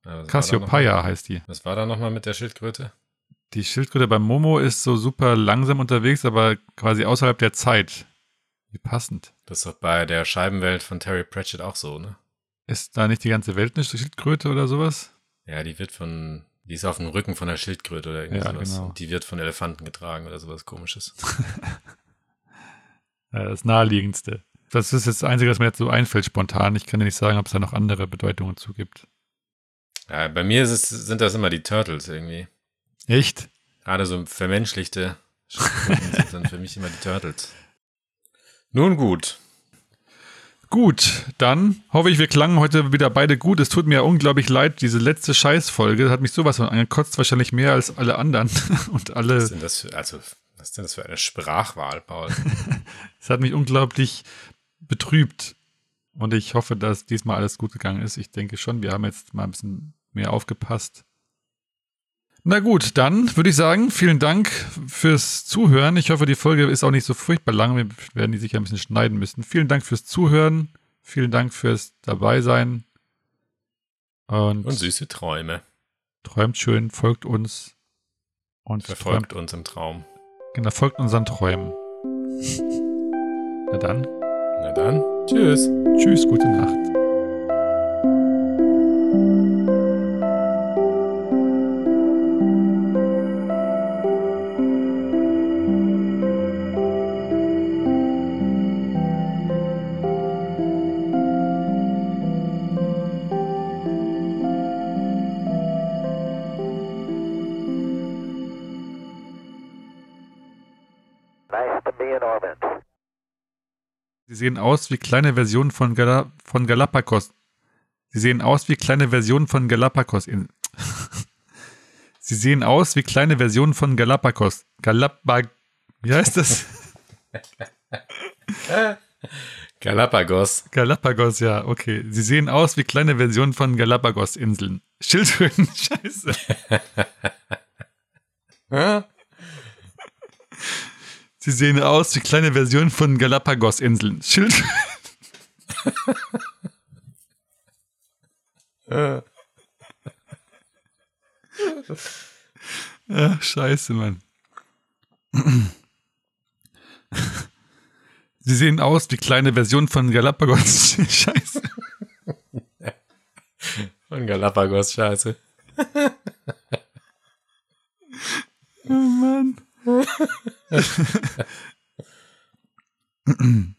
Ja, Cassiopeia heißt die. Was war da nochmal mit der Schildkröte? Die Schildkröte beim Momo ist so super langsam unterwegs, aber quasi außerhalb der Zeit. Wie passend. Das ist doch bei der Scheibenwelt von Terry Pratchett auch so, ne? Ist da nicht die ganze Welt eine Schildkröte oder sowas? Ja, die wird von. Die ist auf dem Rücken von der Schildkröte oder irgendwie Ja, genau. Und die wird von Elefanten getragen oder sowas komisches. Das naheliegendste. Das ist jetzt das Einzige, was mir jetzt so einfällt spontan. Ich kann dir nicht sagen, ob es da noch andere Bedeutungen zu gibt. Ja, bei mir es, sind das immer die Turtles irgendwie. Echt? Gerade so vermenschlichte sind dann für mich immer die Turtles. Nun gut. Gut, dann hoffe ich, wir klangen heute wieder beide gut. Es tut mir unglaublich leid, diese letzte Scheißfolge hat mich sowas von angekotzt, wahrscheinlich mehr als alle anderen. Und alle, Was, sind das für, also, was ist denn das für eine Sprachwahl, Paul? es hat mich unglaublich betrübt. Und ich hoffe, dass diesmal alles gut gegangen ist. Ich denke schon, wir haben jetzt mal ein bisschen mehr aufgepasst. Na gut, dann würde ich sagen, vielen Dank fürs Zuhören. Ich hoffe, die Folge ist auch nicht so furchtbar lang. Wir werden die sicher ein bisschen schneiden müssen. Vielen Dank fürs Zuhören. Vielen Dank fürs Dabeisein. Und, Und süße Träume. träumt schön, folgt uns. Und Verfolgt träumt, uns im Traum. genau, folgt unseren Träumen. Na dann, Na dann, tschüss. tschüss, gute Nacht. Sie sehen aus wie kleine Versionen von, Gala von Galapagos. Sie sehen aus wie kleine Versionen von Galapagos. Sie sehen aus wie kleine Versionen von Galapagos. Galapag. Wie heißt das? Galapagos. Galapagos, ja, okay. Sie sehen aus wie kleine Versionen von Galapagos-Inseln. Schildkröten, scheiße. Sie sehen aus wie kleine Versionen von Galapagos-Inseln. Schildkröten. Ach, scheiße, Mann. Sie sehen aus wie kleine Versionen von Galapagos. Scheiße. Von Galapagos, scheiße. Oh Mann. 嗯。呵嗯嗯